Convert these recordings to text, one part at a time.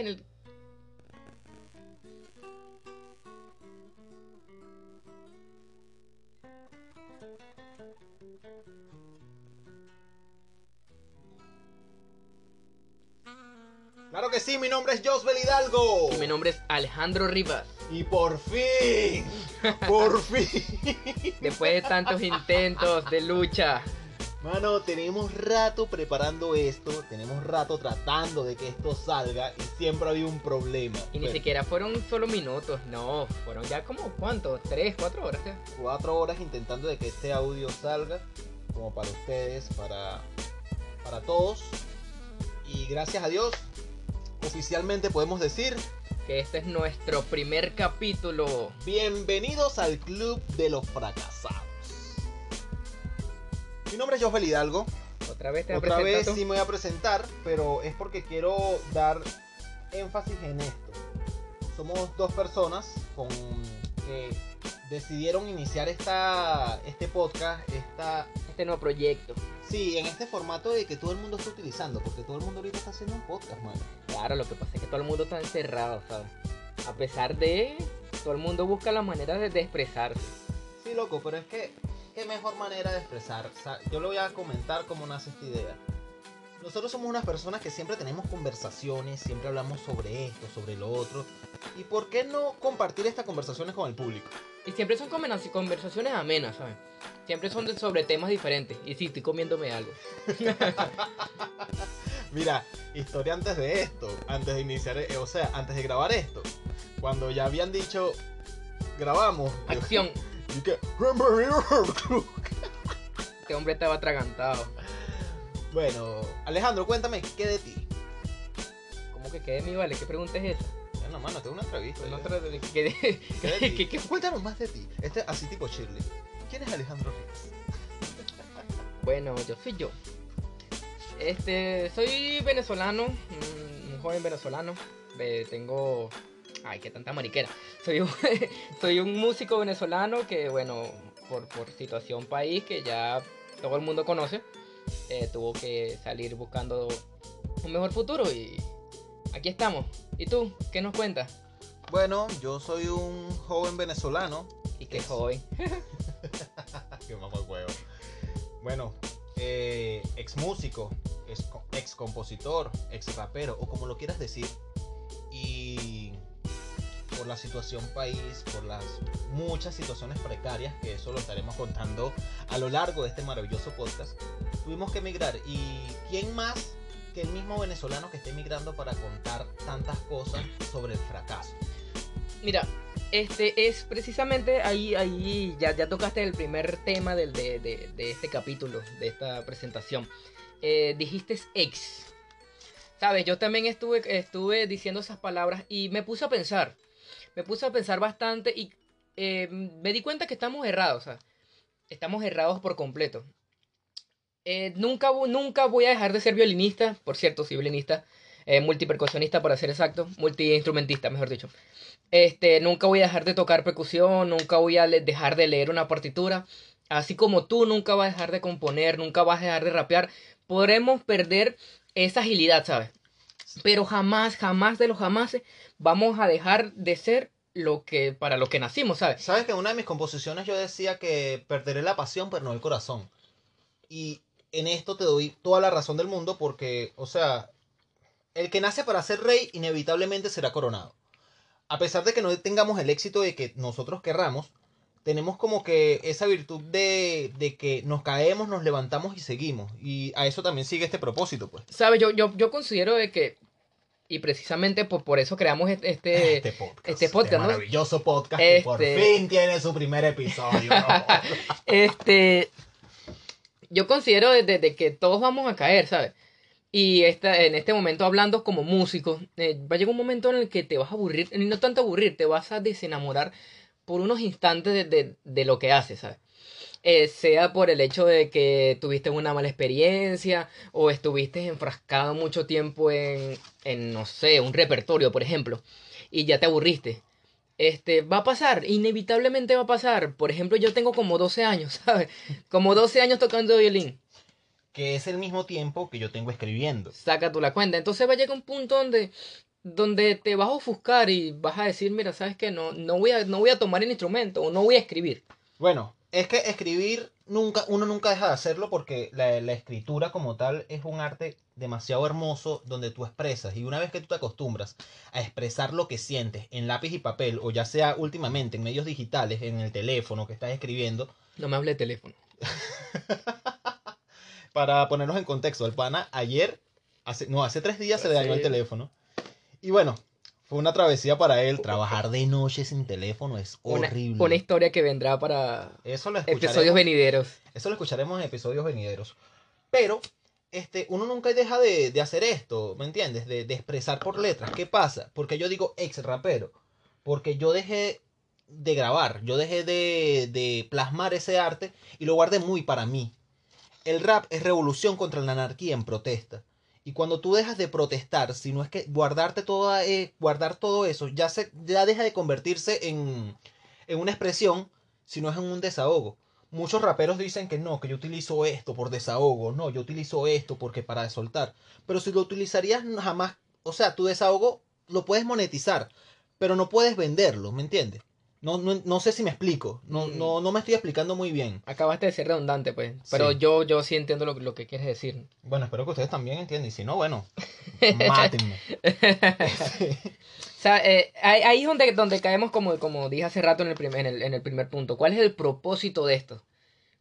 en el... Claro que sí, mi nombre es Josbel Hidalgo. Y mi nombre es Alejandro Rivas. Y por fin, por fin. Después de tantos intentos de lucha. Mano, tenemos rato preparando esto, tenemos rato tratando de que esto salga y siempre había un problema. Y ni Bueno, siquiera fueron solo minutos, no, fueron ya como cuánto, tres, cuatro horas. ya. Cuatro horas intentando de que este audio salga, como para ustedes, para, para todos. Y gracias a Dios, oficialmente podemos decir, Que este es nuestro primer capítulo. bienvenidos al Club de los Fracasados. Mi nombre es Josbel Hidalgo. Otra vez te voy a Otra vez sí me voy a presentar, pero es porque quiero dar énfasis en esto. Somos dos personas con que decidieron iniciar esta, este podcast, esta, este nuevo proyecto. sí, en este formato de que todo el mundo está utilizando, porque todo el mundo ahorita está haciendo un podcast, mano. Claro, lo que pasa es que todo el mundo está encerrado, ¿sabes? A pesar de, todo el mundo busca la manera de, de expresarse. Sí, loco, pero es que qué mejor manera de expresar. O sea, yo le voy a comentar cómo nace esta idea. Nosotros somos unas personas que siempre tenemos conversaciones, siempre hablamos sobre esto, sobre lo otro. ¿Y por qué no compartir estas conversaciones con el público? Y siempre son conversa- conversaciones amenas, ¿sabes? Siempre son de- sobre temas diferentes. Y sí, estoy comiéndome algo. Mira, historia antes de esto, antes de iniciar, eh, o sea, antes de grabar esto, cuando ya habían dicho, grabamos. yo- Acción. y "Bienvenidos". Este hombre estaba atragantado. Bueno, Alejandro, cuéntame, ¿qué de ti? ¿Cómo que quede mi vale? ¿Qué pregunta es esa? Bueno, mano, tengo una entrevista. No de- ¿Qué de ti? Cuéntanos más de ti. Este así tipo Shirley. ¿Quién es Alejandro Rivas? Bueno, yo soy yo. Este, soy venezolano, un, un joven venezolano. Eh, tengo. Ay, qué tanta mariquera. Soy un, soy un músico venezolano que, bueno, por, por situación país que ya todo el mundo conoce, eh, tuvo que salir buscando un mejor futuro y aquí estamos. ¿Y tú? ¿Qué nos cuentas? Bueno, yo soy un joven venezolano. Y qué Es- joven. Qué mamá huevo. Bueno, eh, ex músico, ex, co- ex compositor, ex rapero, o como lo quieras decir. Y por la situación país, por las muchas situaciones precarias, que eso lo estaremos contando a lo largo de este maravilloso podcast, tuvimos que emigrar. ¿Y quién más que el mismo venezolano que esté emigrando para contar tantas cosas sobre el fracaso? Mira, este es precisamente ahí, ahí ya, ya tocaste el primer tema del, de, de- de este capítulo, de esta presentación. Eh, dijiste ex. Sabes, yo también estuve, estuve diciendo esas palabras y me puse a pensar. Me puse a pensar bastante y eh, me di cuenta que estamos errados. estamos errados por completo. Eh, nunca, nunca voy a dejar de ser violinista. Por cierto, soy violinista. eh, multipercusionista para ser exacto. Multiinstrumentista, mejor dicho. Este, nunca voy a dejar de tocar percusión, nunca voy a dejar de leer una partitura. Así como tú nunca vas a dejar de componer, nunca vas a dejar de rapear. Podremos perder esa agilidad, ¿sabes? Pero jamás, jamás de los jamases vamos a dejar de ser lo que para lo que nacimos, ¿sabes? Sabes que en una de mis composiciones yo decía que perderé la pasión, pero no el corazón. Y en esto te doy toda la razón del mundo porque, o sea, el que nace para ser rey inevitablemente será coronado. A pesar de que no tengamos el éxito de que nosotros querramos, tenemos como que esa virtud de, de que nos caemos, nos levantamos y seguimos. Y a eso también sigue este propósito, pues. ¿Sabes? Yo, yo, yo considero de que, y precisamente por, por eso creamos este, este, Este podcast. este podcast, ¿no? maravilloso podcast que por Este- fin tiene su primer episodio. Este. Yo considero de, de- de que todos vamos a caer, ¿sabes? Y esta, en este momento, hablando como músico, eh, va a llegar un momento en el que te vas a aburrir, y no tanto aburrir, te vas a desenamorar por unos instantes de, de- de lo que haces, ¿sabes? Eh, sea por el hecho de que tuviste una mala experiencia o estuviste enfrascado mucho tiempo en, en, no sé, un repertorio, por ejemplo, y ya te aburriste. Este, va a pasar, inevitablemente va a pasar. Por ejemplo, yo tengo como 12 años, ¿sabes? Como 12 años tocando violín. que es el mismo tiempo que yo tengo escribiendo. Saca tú la cuenta. Entonces va a llegar un punto donde donde te vas a ofuscar y vas a decir, mira, sabes que no, no voy a, no voy a tomar el instrumento o no voy a escribir. Bueno, es que escribir nunca, uno nunca deja de hacerlo porque la, la escritura como tal es un arte demasiado hermoso donde tú expresas y una vez que tú te acostumbras a expresar lo que sientes en lápiz y papel o ya sea últimamente en medios digitales, en el teléfono que estás escribiendo, No me hable de teléfono. para ponernos en contexto, el pana ayer, hace, no, hace tres días se le dañó el teléfono. Y bueno, fue una travesía para él. Trabajar de noche sin teléfono es Una, horrible. una historia que vendrá para Eso lo episodios venideros. eso lo escucharemos en episodios venideros. Pero, este, uno nunca deja de, de hacer esto, ¿me entiendes? De, de expresar por letras. ¿Qué pasa? Porque yo digo ex rapero. Porque yo dejé de grabar, yo dejé de, de plasmar ese arte y lo guardé muy para mí. El rap es revolución contra la anarquía en protesta. Y cuando tú dejas de protestar, si no es que guardarte toda, eh, guardar todo eso, ya, se, ya deja de convertirse en, en una expresión, sino es en un desahogo. Muchos raperos dicen que no, que yo utilizo esto por desahogo, no, yo utilizo esto porque para soltar. Pero si lo utilizarías jamás, o sea, tu desahogo lo puedes monetizar, pero no puedes venderlo, ¿me entiendes? No, no, no sé si me explico, no, Mm. no, no me estoy explicando muy bien. Acabaste de ser redundante, pues. Pero Sí. yo, yo sí entiendo lo, lo que quieres decir. Bueno, espero que ustedes también entiendan, y si no, bueno, mátenme. O sea, eh, ahí, ahí es donde, donde caemos, como, como dije hace rato en el, primer, en, el, en el primer punto. ¿Cuál es el propósito de esto?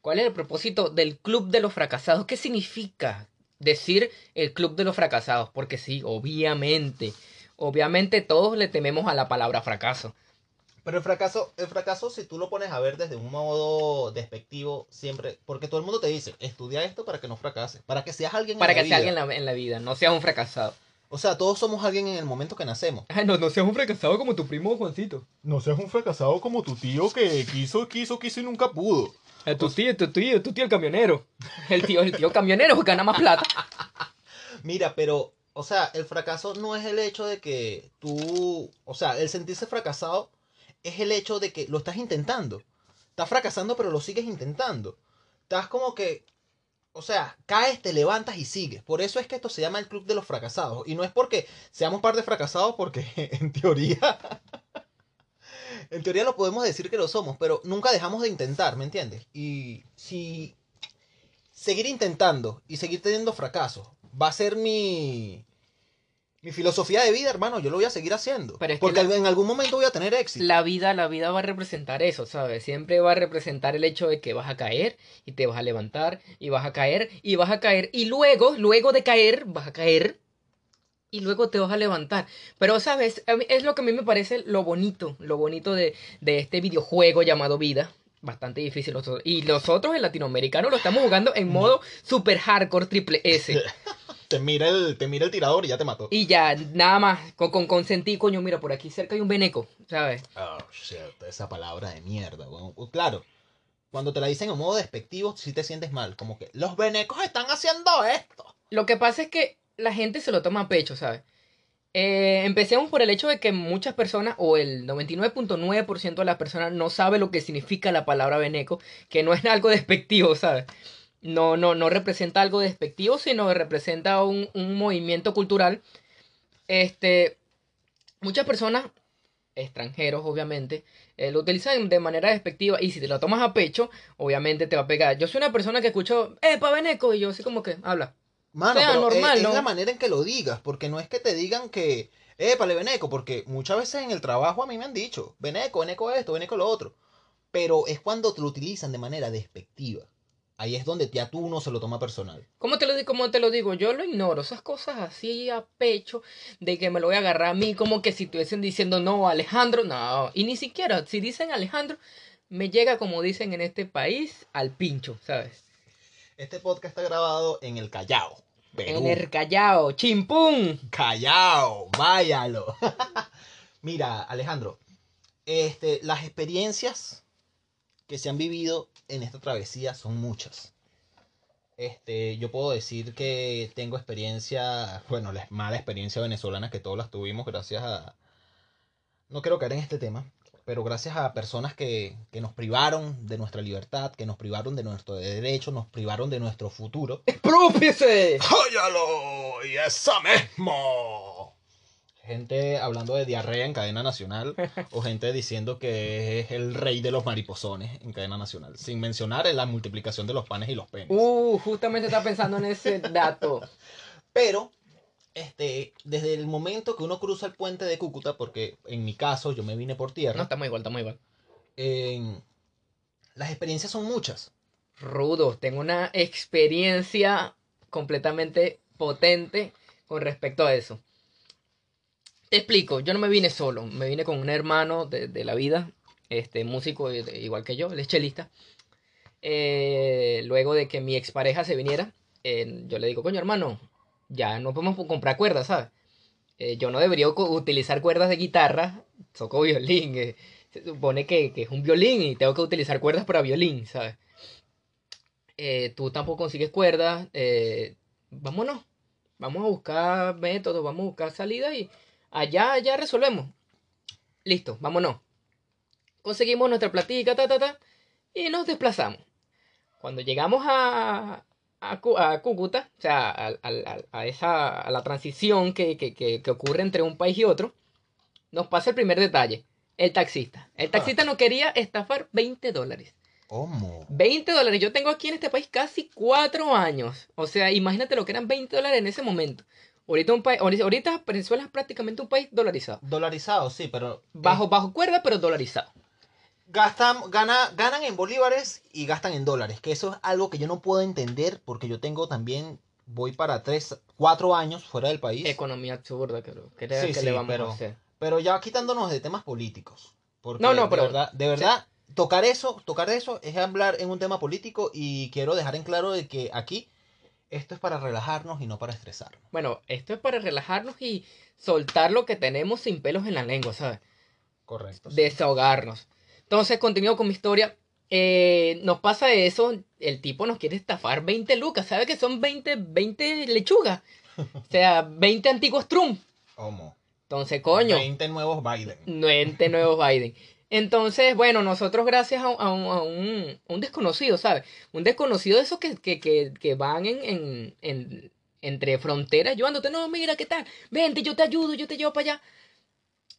¿Cuál es el propósito del Club de los Fracasados? ¿Qué significa decir el Club de los Fracasados? Porque sí, obviamente, obviamente todos le tememos a la palabra fracaso. Pero el fracaso, el fracaso, si tú lo pones a ver desde un modo despectivo, siempre, porque todo el mundo te dice, estudia esto para que no fracases, para que seas alguien en Para la que sea vida. alguien en la, en la vida, no seas un fracasado. O sea, todos somos alguien en el momento que nacemos. Ay, no, no seas un fracasado como tu primo Juancito. No seas un fracasado como tu tío que quiso, quiso, quiso y nunca pudo. A tu tío, tu tío, tu tío el camionero. El tío, el tío camionero que gana más plata. Mira, pero, o sea, el fracaso no es el hecho de que tú, o sea, el sentirse fracasado es el hecho de que lo estás intentando. Estás fracasando, pero lo sigues intentando. Estás como que, o sea, caes, te levantas y sigues. Por eso es que esto se llama el club de los fracasados. Y no es porque seamos par de fracasados, porque en teoría, en teoría lo podemos decir que lo somos, pero nunca dejamos de intentar, ¿me entiendes? Y si seguir intentando y seguir teniendo fracasos va a ser mi, mi filosofía de vida, hermano. Yo lo voy a seguir haciendo. Pero es porque la- en algún momento voy a tener éxito. La vida, la vida va a representar eso, ¿sabes? Siempre va a representar el hecho de que vas a caer y te vas a levantar y vas a caer y vas a caer y luego, luego de caer, vas a caer y luego te vas a levantar. Pero, ¿sabes? Es lo que a mí me parece lo bonito, lo bonito de, de este videojuego llamado vida. Bastante difícil. Y nosotros, el latinoamericano, lo estamos jugando en modo super hardcore triple S. Te mira el, te mira el tirador y ya te mató. Y ya, nada más, con, con consentir, coño, mira, por aquí cerca hay un veneco, ¿sabes? Oh, shit, esa palabra de mierda, weón. Pues Claro, cuando te la dicen en modo despectivo, sí te sientes mal. Como que los venecos están haciendo esto. Lo que pasa es que la gente se lo toma a pecho, ¿sabes? Eh, empecemos por el hecho de que muchas personas, o el 99.9% de las personas, no sabe lo que significa la palabra veneco, que no es algo despectivo, ¿sabes? No, no, no representa algo despectivo, sino representa un, un movimiento cultural. Este, muchas personas, extranjeros obviamente, eh, lo utilizan de manera despectiva y si te lo tomas a pecho, obviamente te va a pegar. Yo soy una persona que escucho, eh, pa' veneco, y yo así como que, habla. Mano, sea, pero normal, es, es ¿no? la manera en que lo digas, porque no es que te digan que, eh, pale veneco, porque muchas veces en el trabajo a mí me han dicho, veneco, veneco esto, veneco lo otro. Pero es cuando te lo utilizan de manera despectiva. Ahí es donde ya tú no se lo toma personal. ¿Cómo te lo, cómo te lo digo? Yo lo ignoro. Esas cosas así a pecho, de que me lo voy a agarrar a mí, como que si estuviesen diciendo no, Alejandro, no. Y ni siquiera, si dicen Alejandro, me llega, como dicen en este país, al pincho, ¿sabes? Este podcast está grabado en el Callao. Perú. En el Callao, chimpún. Callao, váyalo. Mira, Alejandro, este, las experiencias que se han vivido en esta travesía son muchas. Este, yo puedo decir que tengo experiencia, bueno, la mala experiencia venezolana que todos las tuvimos gracias a... No quiero caer en este tema, pero gracias a personas que, que nos privaron de nuestra libertad, que nos privaron de nuestro derecho, nos privaron de nuestro futuro. ¡Expropiese! ¡Cállalo! ¡Y esa mismo! Gente hablando de diarrea en cadena nacional o gente diciendo que es el rey de los mariposones en cadena nacional, sin mencionar en la multiplicación de los panes y los penes. Uh, justamente estaba pensando en ese dato. Pero, este, desde el momento que uno cruza el puente de Cúcuta, porque en mi caso yo me vine por No, tierra, estamos igual, estamos igual. en- las experiencias son muchas. Rudo, tengo una experiencia completamente potente con respecto a eso. Te explico, yo no me vine solo, me vine con un hermano de, de la vida, este músico i- igual que yo, él es chelista. Eh, luego de que mi expareja se viniera, eh, yo le digo, coño hermano, ya no podemos comprar cuerdas, ¿sabes? Eh, yo no debería utilizar cuerdas de guitarra, toco violín, eh, se supone que, que es un violín y tengo que utilizar cuerdas para violín, ¿sabes? Eh, tú tampoco consigues cuerdas, eh, vámonos, vamos a buscar métodos, vamos a buscar salidas y allá, allá resolvemos. Listo, vámonos. Conseguimos nuestra platica, ta, ta, ta, y nos desplazamos. Cuando llegamos a, a, a Cúcuta, o sea, al- al- a, esa, a la transición que, que- que- que ocurre entre un país y otro, nos pasa el primer detalle, el taxista. El taxista nos quería estafar 20 dólares. ¿Cómo? 20 dólares. Yo tengo aquí en este país casi 4 años. O sea, imagínate lo que eran 20 dólares en ese momento. Ahorita, un país, ahorita- Venezuela es prácticamente un país dolarizado. Dolarizado, sí, pero... Bajo, bajo cuerda, pero dolarizado. gastan, gana, ganan en bolívares y gastan en dólares, que eso es algo que yo no puedo entender porque yo tengo también, voy para tres, cuatro años fuera del país, Economía absurda, creo. ¿Qué, Sí, sí, le vamos pero- a hacer? pero ya quitándonos de temas políticos. Porque No, no, pero- De verdad, de verdad tocar eso, tocar eso es hablar en un tema político y quiero dejar en claro de que aquí esto es para relajarnos y no para estresarnos. Bueno, esto es para relajarnos y soltar lo que tenemos sin pelos en la lengua, ¿sabes? Correcto. Desahogarnos. Entonces, continúo con mi historia. Eh, nos pasa eso, el tipo nos quiere estafar 20 lucas, ¿sabe que son 20, 20 lechugas? O sea, 20 antiguos Trump. ¿Cómo? Entonces, coño, 20 nuevos Biden. 20 nuevos Biden. Entonces, bueno, nosotros gracias a, un, a un- desconocido, ¿sabes? Un desconocido de esos que, que, que, que van en, en, en- entre fronteras ayudándote. No, mira, ¿qué tal? Vente, yo te ayudo, yo te llevo para allá.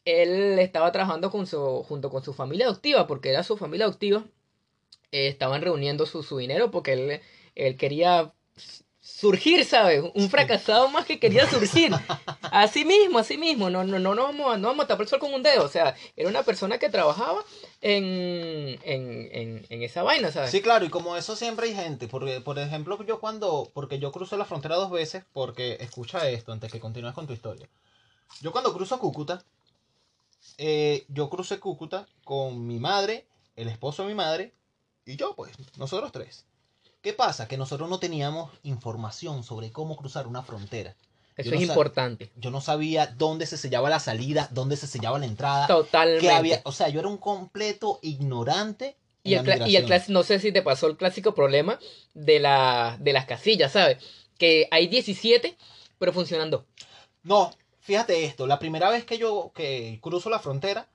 Él estaba trabajando con su, junto con su familia adoptiva, porque era su familia adoptiva. Eh, estaban reuniendo su, su dinero porque él, él quería surgir, ¿sabes? Un fracasado más que quería surgir. Así mismo, así mismo. No, no, no, no, vamos, a- no vamos a tapar el sol con un dedo. O sea, era una persona que trabajaba en, en, en, en esa vaina, ¿sabes? Sí, claro, y como eso siempre hay gente, porque por ejemplo yo cuando, porque yo cruzo la frontera dos veces, porque escucha esto antes que continúes con tu historia. Yo cuando cruzo Cúcuta, eh, yo crucé Cúcuta con mi madre, el esposo de mi madre y yo, pues, nosotros tres. ¿Qué pasa? Que nosotros no teníamos información sobre cómo cruzar una frontera. Eso yo es no importante. Yo no sabía dónde se sellaba la salida, dónde se sellaba la entrada, Totalmente. había, o sea, yo era un completo ignorante. en Y el, la y no sé si te pasó el clásico problema de, la, de las casillas, ¿sabes? Que hay 17, pero funcionan dos. No, fíjate esto, la primera vez que yo que cruzo la frontera,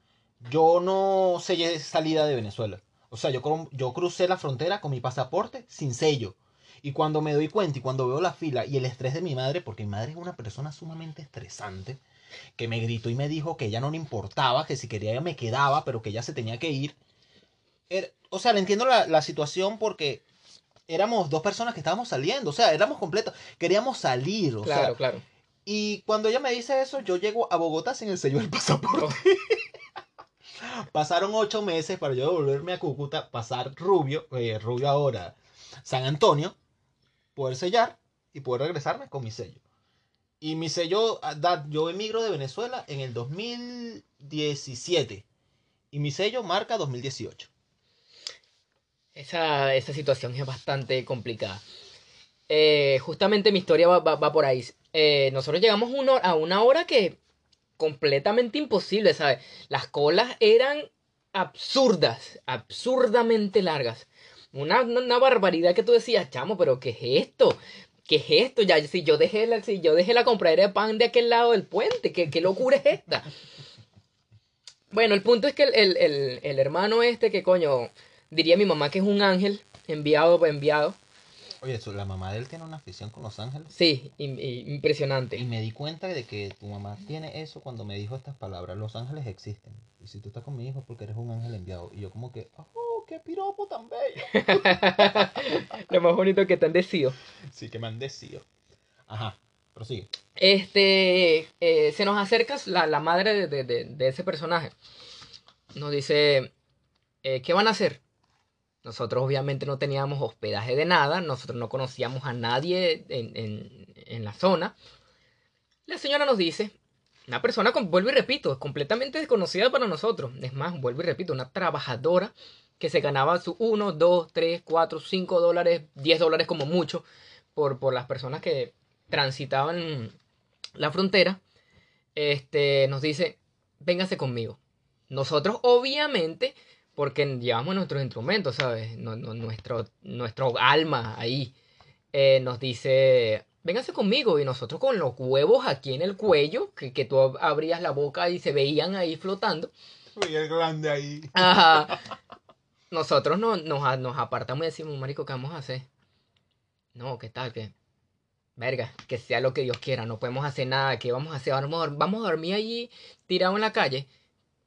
yo no sellé salida de Venezuela. O sea, yo, yo crucé la frontera con mi pasaporte sin sello. Y cuando me doy cuenta y cuando veo la fila y el estrés de mi madre, porque mi madre es una persona sumamente estresante, que me gritó y me dijo que ella no le importaba, que si quería ella me quedaba, pero que ella se tenía que ir. Era- o sea, le entiendo la, la situación porque éramos dos personas que estábamos saliendo, o sea, éramos completos, queríamos salir, o Claro, sea, claro. y cuando ella me dice eso, yo llego a Bogotá sin el sello del pasaporte. Pasaron ocho meses para yo volverme a Cúcuta, pasar Rubio, eh, Rubio ahora, San Antonio, poder sellar y poder regresarme con mi sello. Y mi sello, ah, yo emigro de Venezuela en el 2017 y mi sello marca 2018. Esa, esa situación es bastante complicada. Eh, justamente mi historia va, va- va por ahí. Eh, nosotros llegamos a una hora que completamente imposible, ¿sabes? Las colas eran absurdas, absurdamente largas. Una, una, barbaridad que tú decías, chamo, pero ¿qué es esto? ¿Qué es esto? Ya, si yo dejé la, si yo dejé la compradera de pan de aquel lado del puente, ¿qué, qué locura es esta? Bueno, el punto es que el, el- el- el hermano este, que coño, diría mi mamá que es un ángel enviado, enviado. Oye, la mamá de él tiene una afición con Los Ángeles. Sí, impresionante. Y me di cuenta de que tu mamá tiene eso cuando me dijo estas palabras. Los ángeles existen. Y si tú estás con mi hijo es porque eres un ángel enviado. Y yo como que, oh, qué piropo tan bello. Lo más bonito que te han decidido. Sí, que me han decido. Ajá, prosigue. Este, eh, se nos acerca la, la madre de, de- de- de ese personaje. Nos dice, eh, ¿qué van a hacer? Nosotros obviamente no teníamos hospedaje de nada, nosotros no conocíamos a nadie en, en- la zona. La señora nos dice, una persona, con, vuelvo y repito, completamente desconocida para nosotros. Es más, vuelvo y repito, una trabajadora que se ganaba sus 1, 2, 3, 4, 5 dólares, 10 dólares como mucho por, por las personas que transitaban la frontera. Este, nos dice, véngase conmigo. Nosotros obviamente, porque llevamos nuestros instrumentos, ¿sabes? No- no- nuestro, nuestro alma ahí, eh, nos dice, véngase conmigo. Y nosotros con los huevos aquí en el cuello, que, que tú abrías la boca y se veían ahí flotando. Uy, el grande ahí. Ajá. Nosotros no- nos, nos apartamos y decimos, marico, ¿qué vamos a hacer? No, ¿qué tal? que Verga, que sea lo que Dios quiera, no podemos hacer nada, ¿qué vamos a hacer? Vamos a, vamos a dormir allí tirado en la calle.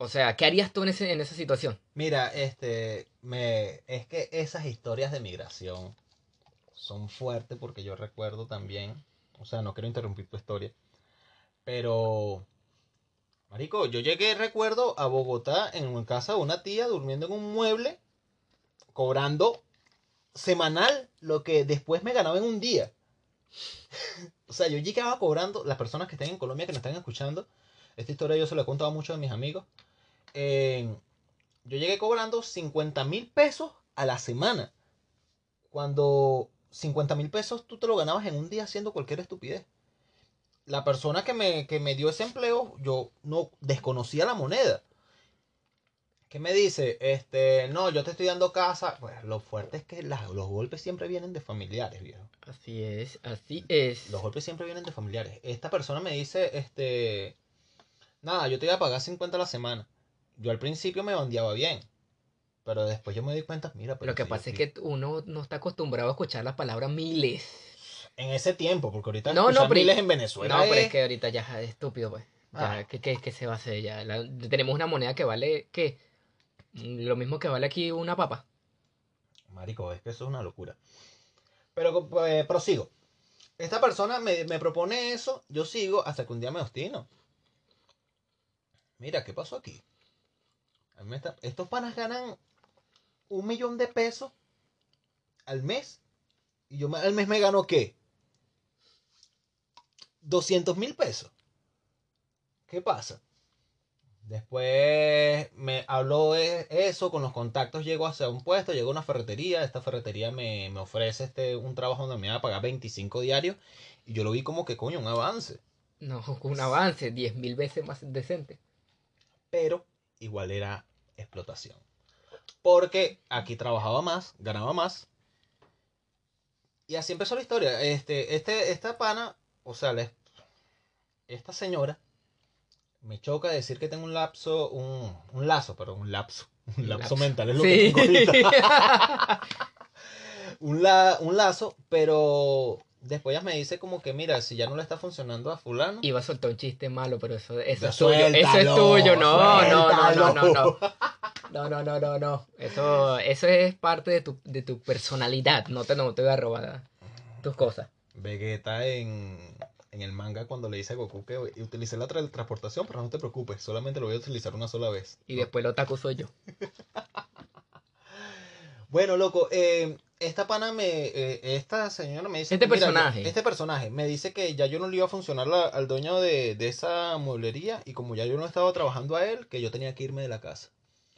O sea, ¿qué harías tú en, ese, en esa situación? Mira, este, me, es que esas historias de migración son fuertes porque yo recuerdo también, o sea, no quiero interrumpir tu historia, pero, marico, yo llegué, recuerdo, a Bogotá en casa de una tía durmiendo en un mueble, cobrando semanal lo que después me ganaba en un día. o sea, yo llegaba cobrando, las personas que estén en Colombia que me están escuchando, esta historia yo se la he contado a muchos de mis amigos. Eh, yo llegué cobrando 50 mil pesos a la semana. Cuando 50 mil pesos tú te lo ganabas en un día haciendo cualquier estupidez. La persona que me, que me dio ese empleo, yo no desconocía la moneda. ¿Qué me dice? Este, no, yo te estoy dando casa. Pues lo fuerte es que las- los golpes siempre vienen de familiares, viejo. Así es, así es. Los golpes siempre vienen de familiares. Esta persona me dice, este, nada, yo te voy a pagar 50 a la semana. Yo al principio me bandeaba bien, pero después yo me di cuenta, mira, pero Lo que si pasa es que uno no está acostumbrado a escuchar las palabras miles. en ese tiempo, porque ahorita No, no, pero- miles en Venezuela no, pero es- es que ahorita ya es estúpido, pues. Ya, Ah. ¿qué, qué, qué se va a hacer? Ya, La- tenemos una moneda que vale, ¿qué? Mm, Lo mismo que vale aquí una papa. Marico, es que eso es una locura. Pero eh, prosigo. Esta persona me, me propone eso, yo sigo hasta que un día me obstino. Mira, ¿qué pasó aquí? A mí me está- Estos panas ganan un millón de pesos al mes. Y yo al mes me gano qué? 200 mil pesos. ¿Qué pasa? Después me habló de eso, con los contactos llego hacia un puesto, llego a una ferretería, esta ferretería me, me ofrece este, un trabajo donde me va a pagar 25 diarios y yo lo vi como que coño, un avance, No, un avance, diez mil veces más decente. pero igual era explotación. Porque aquí trabajaba más, ganaba más. Y así empezó la historia. Este, este, esta pana, o sea, la- esta señora me choca decir que tengo un lapso, un, un lazo, perdón, un lapso. Un Un lapso lapso. mental es lo Sí. que tengo ahorita. un, la- un lazo, pero después ella me dice como que, mira, si ya no le está funcionando a fulano, Iba a soltar un chiste malo, pero eso, eso Ya es tuyo. Eso es tuyo. No, no, no, no, no. No, no, no, no, no. Eso, eso es parte de tu, de tu personalidad. No te, no te voy a robar tus cosas. Vegeta en, en el manga cuando le dice a Goku que utilicé la tra- transportación, pero no te preocupes, solamente lo voy a utilizar una sola vez. Y después lo taco soy yo. Bueno, loco, eh, esta pana me, eh, esta señora me dice... Este "Mira, personaje. Este personaje me dice que ya yo no le iba a funcionar la- al dueño de, de esa mueblería y como ya yo no estaba trabajando a él, que yo tenía que irme de la casa.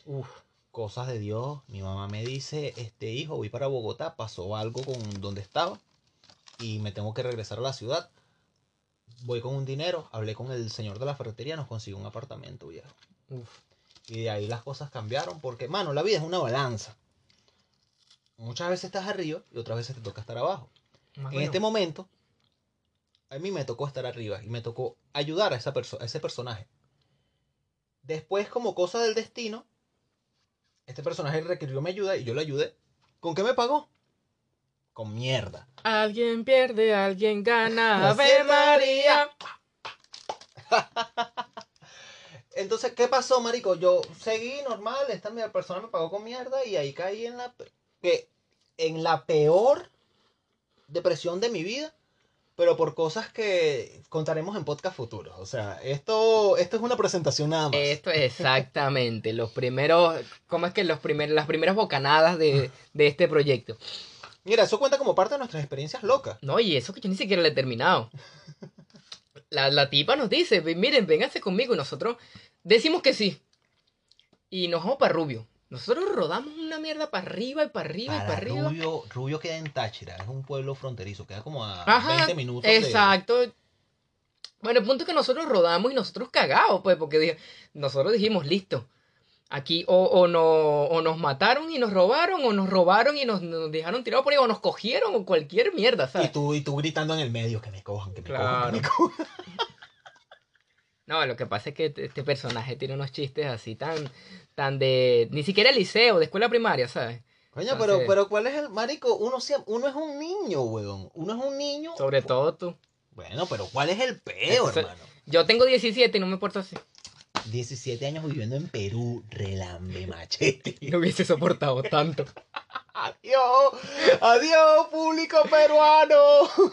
Uf. Cosas de Dios, mi mamá me dice, este hijo, voy para Bogotá, pasó algo con donde estaba y me tengo que regresar a la ciudad. Voy con un dinero, hablé con el señor de la ferretería, nos consiguió un apartamento viejo. Uf. Y de ahí las cosas cambiaron porque, mano, la vida es una balanza. Muchas veces estás arriba y otras veces te toca estar abajo. Más En bueno. este momento, a mí me tocó estar arriba y me tocó ayudar a, esa a ese personaje. Después, como cosa del destino, este personaje requirió mi ayuda y yo le ayudé. ¿Con qué me pagó? con mierda. Alguien pierde, alguien gana. Ave María. Entonces, ¿qué pasó, marico? Yo seguí normal, esta persona me pagó con mierda y ahí caí en la que en la peor depresión de mi vida, pero por cosas que contaremos en podcast futuros. O sea, esto esto es una presentación nada más. Esto es exactamente los primeros, ¿cómo es que los primeros, las primeras bocanadas de, de este proyecto? Mira, eso cuenta como parte de nuestras experiencias locas. No, y eso que yo ni siquiera lo he terminado. La, la tipa nos dice, "Ve- miren, vénganse conmigo y nosotros decimos que sí. Y nos vamos para Rubio. Nosotros rodamos una mierda para arriba y para arriba y para arriba. Rubio, Rubio queda en Táchira, es un pueblo fronterizo, queda como a Ajá, 20 minutos de- Exacto. Bueno, el punto es que nosotros rodamos y nosotros cagados, pues, porque nosotros dijimos, listo. Aquí o, o, no, o nos mataron y nos robaron, o nos robaron y nos, nos dejaron tirados por ahí, o nos cogieron, o cualquier mierda, Y ¿sabes? tú, y tú gritando en el medio, que me cojan, que me cojan, Claro. que me cojan. No, lo que pasa es que este este personaje tiene unos chistes así tan, tan de, ni siquiera liceo, de escuela primaria, ¿sabes? Coño, Entonces- pero, pero ¿cuál es el marico? Uno, uno es un niño, weón. Uno es un niño. Sobre todo tú. Bueno, pero ¿cuál es el peo, Eso- hermano? Yo tengo 17 y no me porto así. 17 años viviendo en Perú, relambe machete. No hubiese soportado tanto. Adiós, adiós, público peruano.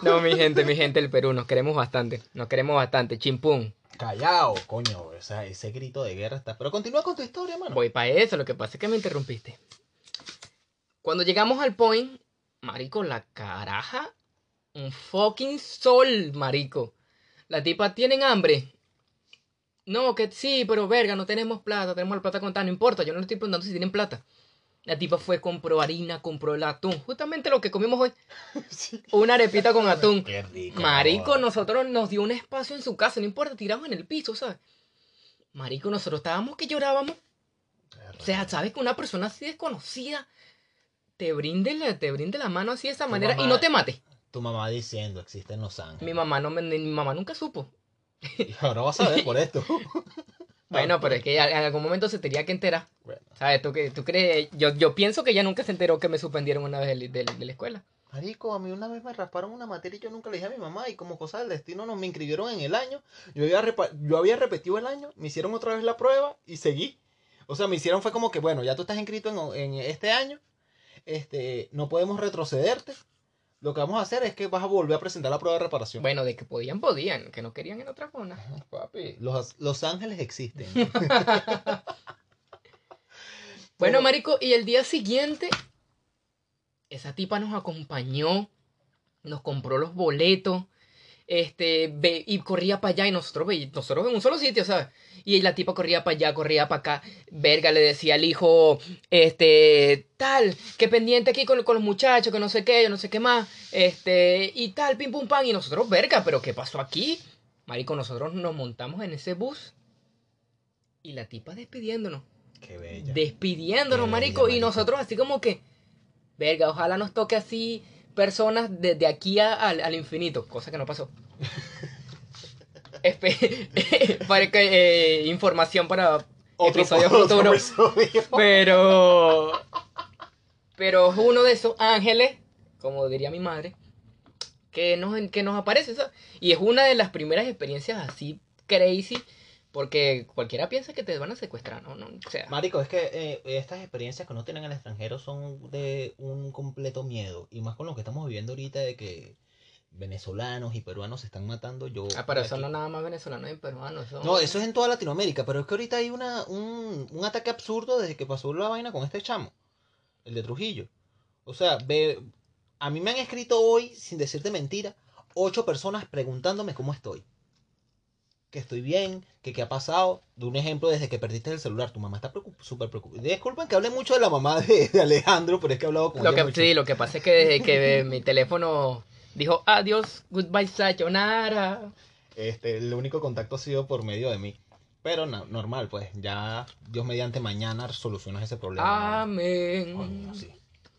No, mi gente, mi gente del Perú, nos queremos bastante. Nos queremos bastante. Chimpún. Callao, coño, o sea, ese grito de guerra está. Pero continúa con tu historia, hermano. Voy para eso, lo que pasa es que me interrumpiste. Cuando llegamos al point, marico, la caraja, un fucking sol, marico. La tipa, ¿tienen hambre? No, que sí, pero verga, no tenemos plata, tenemos la plata contada, no importa, yo no le estoy preguntando si tienen plata. La tipa fue, compró harina, compró el atún, justamente lo que comimos hoy, Sí. una arepita con atún. Qué rico. Marico, nosotros nos dio un espacio en su casa, no importa, tiramos en el piso, ¿sabes? Marico, nosotros estábamos que llorábamos. O sea, ¿sabes que una persona así desconocida te brinde la, te brinde la mano así de esa Tu manera y no te mate? Tu mamá diciendo, existen los ángeles. Mi mamá, no me- mi mamá nunca supo. Y ahora vas a ver por esto. Bueno, pero es que en algún momento se tenía que enterar. Bueno. ¿Sabes? ¿Tú, tú crees? Yo, yo pienso que ella nunca se enteró que me suspendieron una vez de, de- de la escuela. Marico, a mí una vez me rasparon una materia y yo nunca le dije a mi mamá y como cosa del destino nos me inscribieron en el año. Yo había, yo había repetido el año, me hicieron otra vez la prueba y seguí. O sea, me hicieron fue como que, bueno, ya tú estás inscrito en, en este año, este, no podemos retrocederte. Lo que vamos a hacer es que vas a volver a presentar la prueba de reparación. Bueno, de que podían, podían, que no querían en otra zona. Ajá, Papi, los, los ángeles existen. Bueno, marico, y el día siguiente, esa tipa nos acompañó, nos compró los boletos, este, ve- y corría para allá, y nosotros, ve- nosotros en un solo sitio, ¿sabes? Y la tipa corría para allá, corría para acá, verga, le decía al hijo, este, tal, que pendiente aquí con, con los muchachos, que no sé qué, yo no sé qué más, este, y tal, pim pum pam, y nosotros, verga, pero ¿qué pasó aquí? Marico, nosotros nos montamos en ese bus, y la tipa despidiéndonos Qué bella. despidiéndonos, Qué marico, bella, y marico. nosotros así como que, verga, ojalá nos toque así personas desde aquí a- al, al infinito, cosa que no pasó. Espe- para que, eh, información para episodio futuro. Pero, pero es uno de esos ángeles, como diría mi madre, que nos, que nos aparece, ¿sabes? Y es una de las primeras experiencias así crazy, porque cualquiera piensa que te van a secuestrar, ¿no? no o sea, Marico, es que eh, estas experiencias que uno tiene en el extranjero son de un completo miedo. Y más con lo que estamos viviendo ahorita de que venezolanos y peruanos se están matando. Yo. Ah, pero eso aquí- no nada más venezolano y peruano. Eso... No, eso es en toda Latinoamérica, pero es que ahorita hay una, un, un ataque absurdo desde que pasó la vaina con este chamo, el de Trujillo. O sea, ve, a mí me han escrito hoy, sin decirte mentira, ocho personas preguntándome cómo estoy. Que estoy bien, que qué ha pasado. De un ejemplo, desde que perdiste el celular, tu mamá está preocup- súper preocupada. Disculpen que hable mucho de la mamá de, de Alejandro, pero es que he hablado con Lo ella que, mucho. sí, lo que pasa es que desde que mi teléfono dijo adiós, goodbye, sayonara. Este, el único contacto ha sido por medio de mí. Pero no, normal, pues ya Dios mediante mañana solucionas ese problema. Amén. Coño, sí.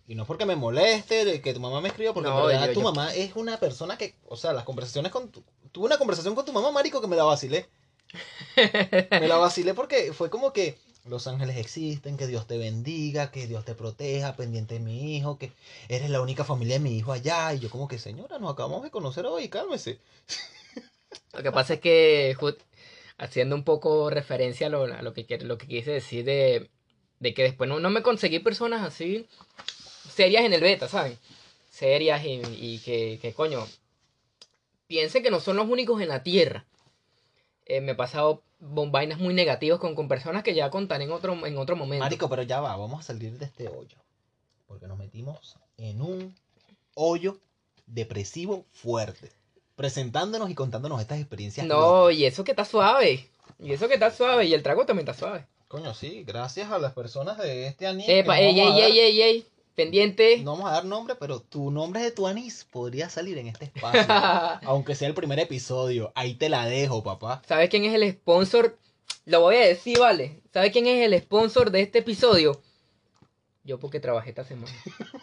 Y no es porque me moleste de que tu mamá me escriba, porque No, en verdad yo- tu yo- mamá es una persona que, o sea, las conversaciones con tu, tuve una conversación con tu mamá, marico, que me la vacilé. Me la vacilé porque fue como que, los ángeles existen, que Dios te bendiga, que Dios te proteja, pendiente de mi hijo, que eres la única familia de mi hijo allá. Y yo como que, señora, nos acabamos de conocer hoy, cálmese. Lo que pasa es que, haciendo un poco referencia a lo, a lo que, lo que quise decir de, de que después no, no me conseguí personas así serias en el beta, ¿saben? Serias y, y que, que, coño, piensen que no son los únicos en la Tierra. Eh, me he pasado vainas muy negativas con, con personas que ya contaré en otro, en otro momento. Marico, pero ya va, vamos a salir de este hoyo. Porque nos metimos en un hoyo depresivo fuerte. Presentándonos y contándonos estas experiencias. No, locas. y eso que está suave. Y eso que está suave. Y el trago también está suave. Coño, sí, gracias a las personas de este anime. Epa, ey, ey, ey, ey, ey. Pendiente. No vamos a dar nombre, pero tu nombre de tu anís podría salir en este espacio. Aunque sea el primer episodio. Ahí te la dejo, papá. ¿Sabes quién es el sponsor? Lo voy a decir, vale. ¿Sabes quién es el sponsor de este episodio? Yo porque trabajé esta semana.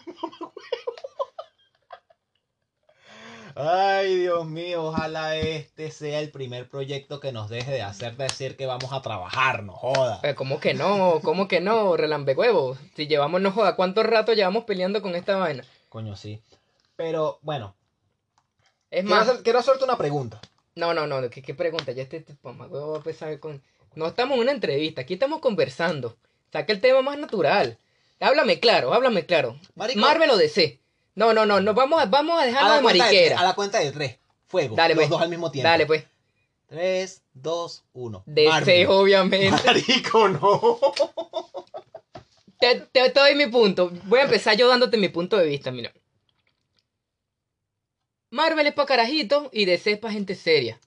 Ay, Dios mío, ojalá este sea el primer proyecto que nos deje de hacer decir que vamos a trabajar, no joda. Eh, ¿Cómo que no? ¿Cómo que no? Relambe huevos. Si llevamos, no joda, ¿cuánto rato llevamos peleando con esta vaina? Coño, sí. Pero, bueno, Es quiero, más, hacer- quiero hacerte una pregunta. no, no, no, ¿qué, qué pregunta? Ya este, este huevo va a empezar con... No estamos en una entrevista, aquí estamos conversando. Saca el tema más natural. Háblame claro, háblame claro. Marico. Marvel o DC. No, no, no, no vamos a, vamos a dejarlo de mariquera. tres, a la cuenta de tres. Fuego. Dale, los pues. dos al mismo tiempo. Dale, pues. Tres, dos, uno. Marvel. obviamente. Marico, no. Te, te, te doy mi punto. Voy a empezar yo dándote mi punto de vista, mira. Marvel es pa' carajito y DC es pa' gente seria.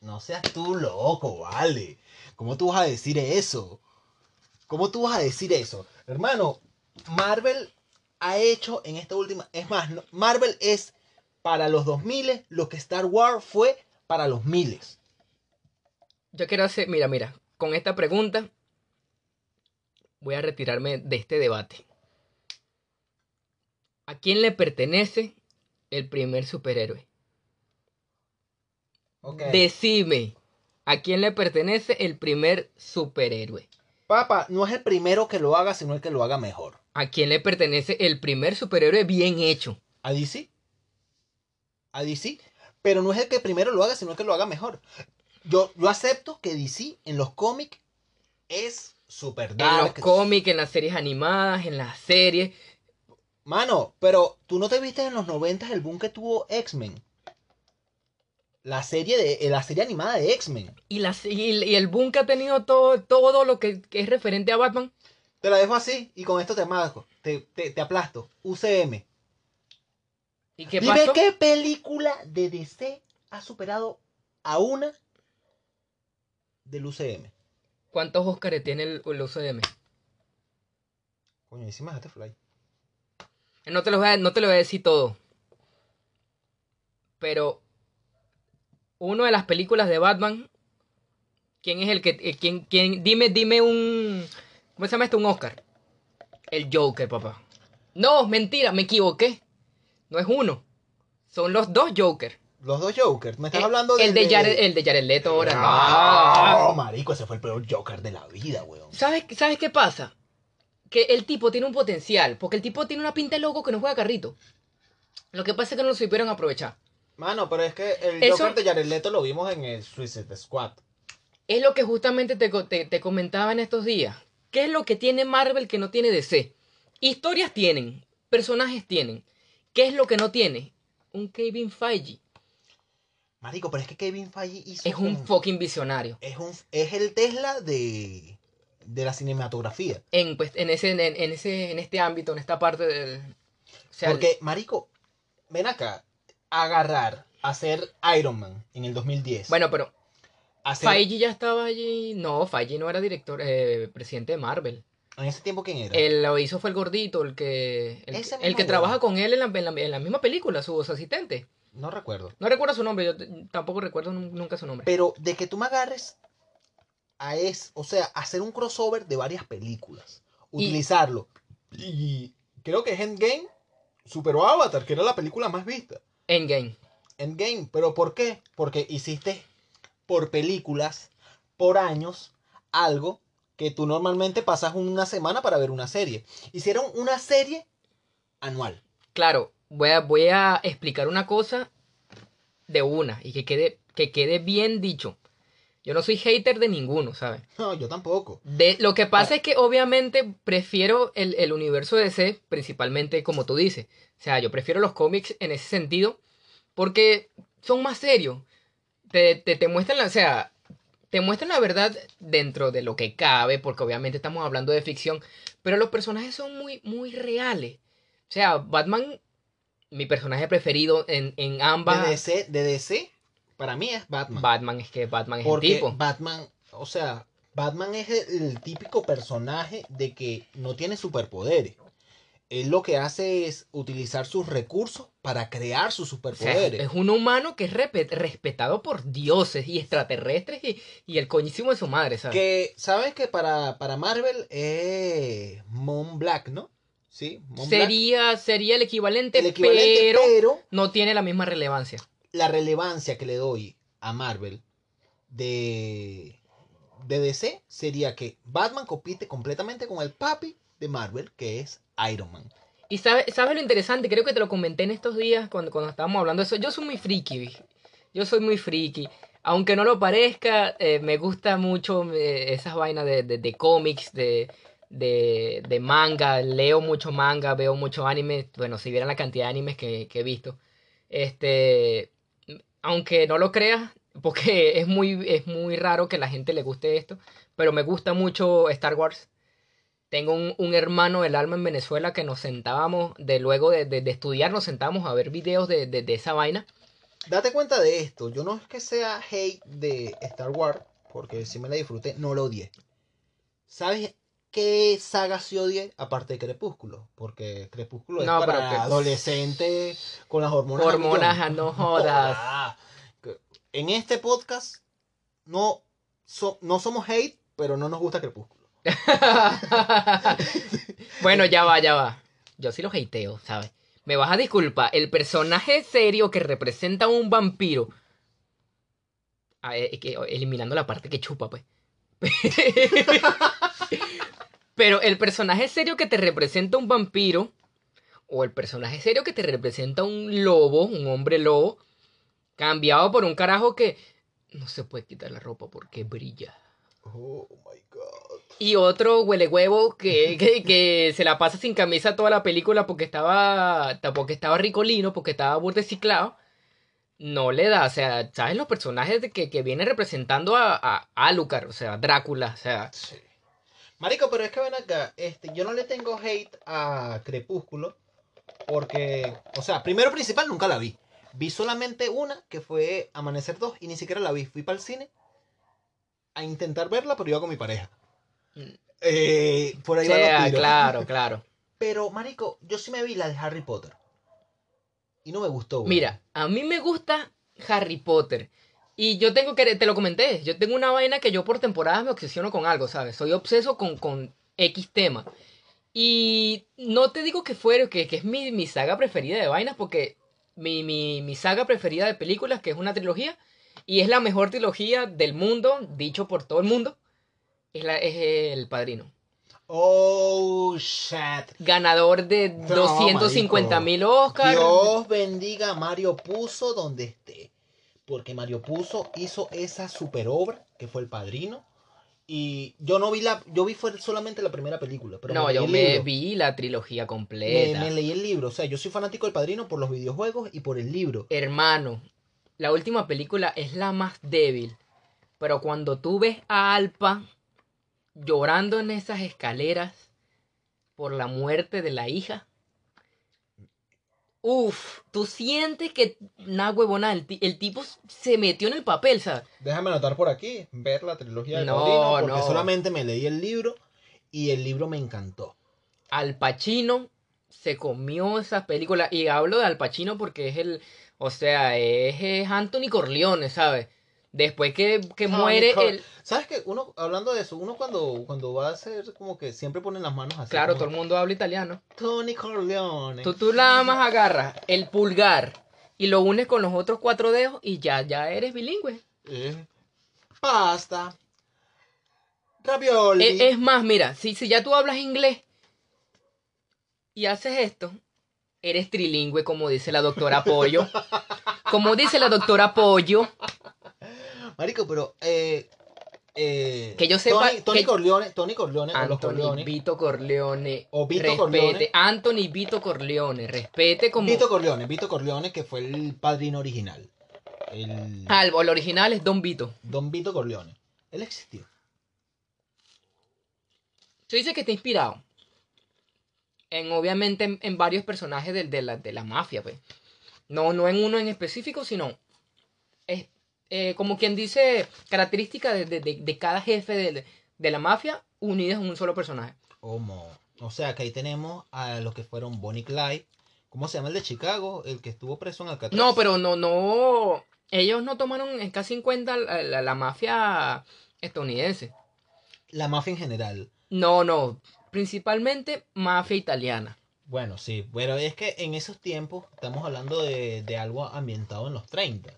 No seas tú loco, vale. ¿Cómo tú vas a decir eso? ¿Cómo tú vas a decir eso? Hermano, Marvel ha hecho en esta última... Es más, Marvel es para los 2000 lo que Star Wars fue para los miles. Yo quiero hacer, mira, mira, con esta pregunta voy a retirarme de este debate. ¿A quién le pertenece el primer superhéroe? Ok. Decime, ¿a quién le pertenece el primer superhéroe? Papá, no es el primero que lo haga, sino el que lo haga mejor. ¿A quién le pertenece el primer superhéroe bien hecho? ¿A DC? ¿A DC? Pero no es el que primero lo haga, sino el que lo haga mejor. Yo, yo acepto que DC en los cómics es super En dark. los cómics, en las series animadas, en las series. Mano, pero tú no te viste en los 90 el boom que tuvo X-Men. La serie de eh, la serie animada de X-Men. Y, y, y el boom que ha tenido todo, todo lo que, que es referente a Batman. Te la dejo así y con esto te marco. Te, te, te aplasto. UCM. ¿Y qué Dime pasó? qué película de DC ha superado a una del UCM. ¿Cuántos Oscars tiene el, el UCM? Coño, encima este fly. No te, lo voy a, no te lo voy a decir todo. Pero una de las películas de Batman, ¿quién es el que... eh, quién, quién, dime, dime un... ¿Cómo se llama esto? Un Oscar. El Joker, papá. No, mentira, me equivoqué. No es uno. Son los dos Joker. Los dos Jokers. Me estás Eh, hablando el, de del Jared, el de Jared Leto ahora. No, no. marico, ese fue el peor Joker de la vida, weón. ¿Sabes, ¿Sabes qué pasa? Que el tipo tiene un potencial. Porque el tipo tiene una pinta de loco que no juega carrito. Lo que pasa es que no lo supieron aprovechar. Mano, pero es que el Eso- Joker de Jared Leto lo vimos en el Suicide Squad. Es lo que justamente te, te comentaba en estos días. ¿Qué es lo que tiene Marvel que no tiene DC? Historias tienen, personajes tienen. ¿Qué es lo que no tiene? Un Kevin Feige. Marico, pero es que Kevin Feige hizo Es un fucking visionario. es un es el Tesla de de la cinematografía. En, pues, en, ese, en, en ese, en este ámbito, en esta parte del... O sea, Porque marico, ven acá, agarrar hacer Iron Man en el 2010. Bueno, pero hacer, Feige ya estaba allí. No, Feige no era director, eh, presidente de Marvel. en ese tiempo quién era? El lo hizo fue el gordito, el que el, que trabaja con él en la, en la- en la misma película, su asistente. No recuerdo. No recuerdo su nombre, yo tampoco recuerdo nun- nunca su nombre. Pero de que tú me agarres a es, o sea, hacer un crossover de varias películas, utilizarlo. Y creo que Endgame superó Avatar, que era la película más vista. Endgame. Endgame, pero ¿por qué? Porque hiciste por películas, por años, algo que tú normalmente pasas una semana para ver una serie. Hicieron una serie anual. Claro, voy a, voy a explicar una cosa de una y que quede, que quede bien dicho. Yo no soy hater de ninguno, ¿sabes? No, yo tampoco. De, lo que pasa es que obviamente prefiero el, el universo DC, principalmente como tú dices. O sea, yo prefiero los cómics en ese sentido porque son más serios. Te, te, te muestran la, o sea, te muestran la verdad dentro de lo que cabe, porque obviamente estamos hablando de ficción, pero los personajes son muy, muy reales. O sea, Batman, mi personaje preferido en, en ambas. De DC, de DC, para mí es Batman. Batman es que Batman es Porque el tipo. Batman, o sea, Batman es el, el típico personaje de que no tiene superpoderes. Él lo que hace es utilizar sus recursos para crear sus O sea, superpoderes. es un humano que es respetado por dioses y extraterrestres y, y el coñísimo de su madre, ¿sabes? Que, ¿sabes que para, para Marvel es Moon Black, ¿no? Sí, Black. Sería, sería el equivalente, el equivalente, pero pero no tiene la misma relevancia. la relevancia que le doy a Marvel de, de DC sería que Batman compite completamente con el papi de Marvel, que es Iron Man. Y sabes, ¿sabes lo interesante? Creo que te lo comenté en estos días cuando, cuando estábamos hablando de eso. Yo soy muy friki, yo soy muy friki. Aunque no lo parezca, eh, me gusta mucho eh, esas vainas de, de, cómics, de, de, de manga. Leo mucho manga, veo mucho anime. Bueno, si vieran la cantidad de animes que, que he visto. Este, aunque no lo creas, porque es muy, es muy raro que la gente le guste esto, pero me gusta mucho Star Wars. Tengo un, un hermano del alma en Venezuela que nos sentábamos, de luego de, de- de estudiar, nos sentábamos a ver videos de, de- esa vaina. Date cuenta de esto, yo no es que sea hate de Star Wars, porque si me la disfruté, no lo odié. ¿Sabes qué saga sí odié? Aparte de Crepúsculo, porque Crepúsculo es No, para pero que- adolescentes con las hormonas. Hormonas, ah, no jodas. Joda. En este podcast no, so- no somos hate, pero no nos gusta Crepúsculo. bueno, ya va, ya va. Yo sí lo hateo, ¿sabes? Me vas a disculpar, el personaje serio que representa a un vampiro. Ah, eh, que- eliminando la parte que chupa, pues. Pero el personaje serio que te representa un vampiro, o el personaje serio que te representa un lobo, un hombre lobo, cambiado por un carajo que no se puede quitar la ropa porque brilla. Oh my god. Y otro huele huevo que, que, que se la pasa sin camisa toda la película porque estaba, porque estaba ricolino, porque estaba burda de ciclado. No le da, o sea, ¿sabes los personajes de que, que vienen representando a, a Alucard, o sea, Drácula, o sea, Sí. Marico, pero es que ven acá, este, yo no le tengo hate a Crepúsculo porque, o sea, primero principal nunca la vi. Vi solamente una que fue Amanecer 2 y ni siquiera la vi. Fui para el cine a intentar verla, pero iba con mi pareja. Mm. Eh, por ahí van los sea, tiros. claro, claro. Pero, marico, yo sí me vi la de Harry Potter. Y no me gustó, güey. Mira, a mí me gusta Harry Potter. Y yo tengo que, te lo comenté, yo tengo una vaina que yo por temporadas me obsesiono con algo, ¿sabes? Soy obseso con, con X tema. Y no te digo que fuera, que, que es mi, mi saga preferida de vainas, porque mi, mi, mi saga preferida de películas, que es una trilogía, y es la mejor trilogía del mundo, dicho por todo el mundo, es, la, es El Padrino. Oh, shit. Ganador de No, 250 mil Oscars. Dios bendiga a Mario Puzo donde esté. Porque Mario Puzo hizo esa super obra que fue El Padrino. Y yo no vi la. Yo vi fue solamente la primera película. Pero no, me yo me vi la trilogía Me, completa. me leí el libro. O sea, yo soy fanático del Padrino por los videojuegos y por el libro. Hermano, la última película es la más débil. Pero cuando tú ves a Alpa llorando en esas escaleras por la muerte de la hija. Uf, tú sientes que, na huevona, el, el tipo se metió en el papel, ¿sabes? Déjame anotar por aquí, ver la trilogía del No, Padrino. Porque no. solamente me leí el libro y el libro me encantó. Al Pacino se comió esa película. Y hablo de Al Pacino porque es el. O sea, es, es Anthony Corleone, ¿sabes? Después que, que muere Cor- el. ¿Sabes qué? Uno, hablando de eso, uno cuando, cuando va a hacer como que siempre ponen las manos así. Claro, como, todo el mundo habla italiano. Tony Corleone. Tú, tú nada más agarras el pulgar y lo unes con los otros cuatro dedos y ya, ya eres bilingüe. Eh, Pasta. Ravioli. Eh, es más, mira, si, si ya tú hablas inglés y haces esto, eres trilingüe, como dice la doctora Pollo. Como dice la doctora Pollo, Marico, pero eh, eh, Que yo sepa Tony, Tony que- Corleone, Tony Corleone, o los Anthony Corleone. Vito Corleone. O Vito respete. Corleone. Anthony Vito Corleone, respete como. Vito Corleone, Vito Corleone, que fue el padrino original. El el, el original es Don Vito. Don Vito Corleone. Él existió. Tú dices que está inspirado. En, obviamente, en, en varios personajes del- de, la, de la mafia, pues. No, no en uno en específico, sino. Es eh, como quien dice, característica de, de- de- de cada jefe de, de la mafia unidas en un solo personaje. Como, o sea, que ahí tenemos a los que fueron Bonnie Clyde. ¿Cómo se llama el de Chicago? El que estuvo preso en Alcatraz. No, pero no, no. Ellos no tomaron en casi en cuenta la, la- la mafia estadounidense. La mafia en general. No, no. Principalmente mafia italiana. Bueno, sí, pero es que en esos tiempos estamos hablando de, de algo ambientado en los 30.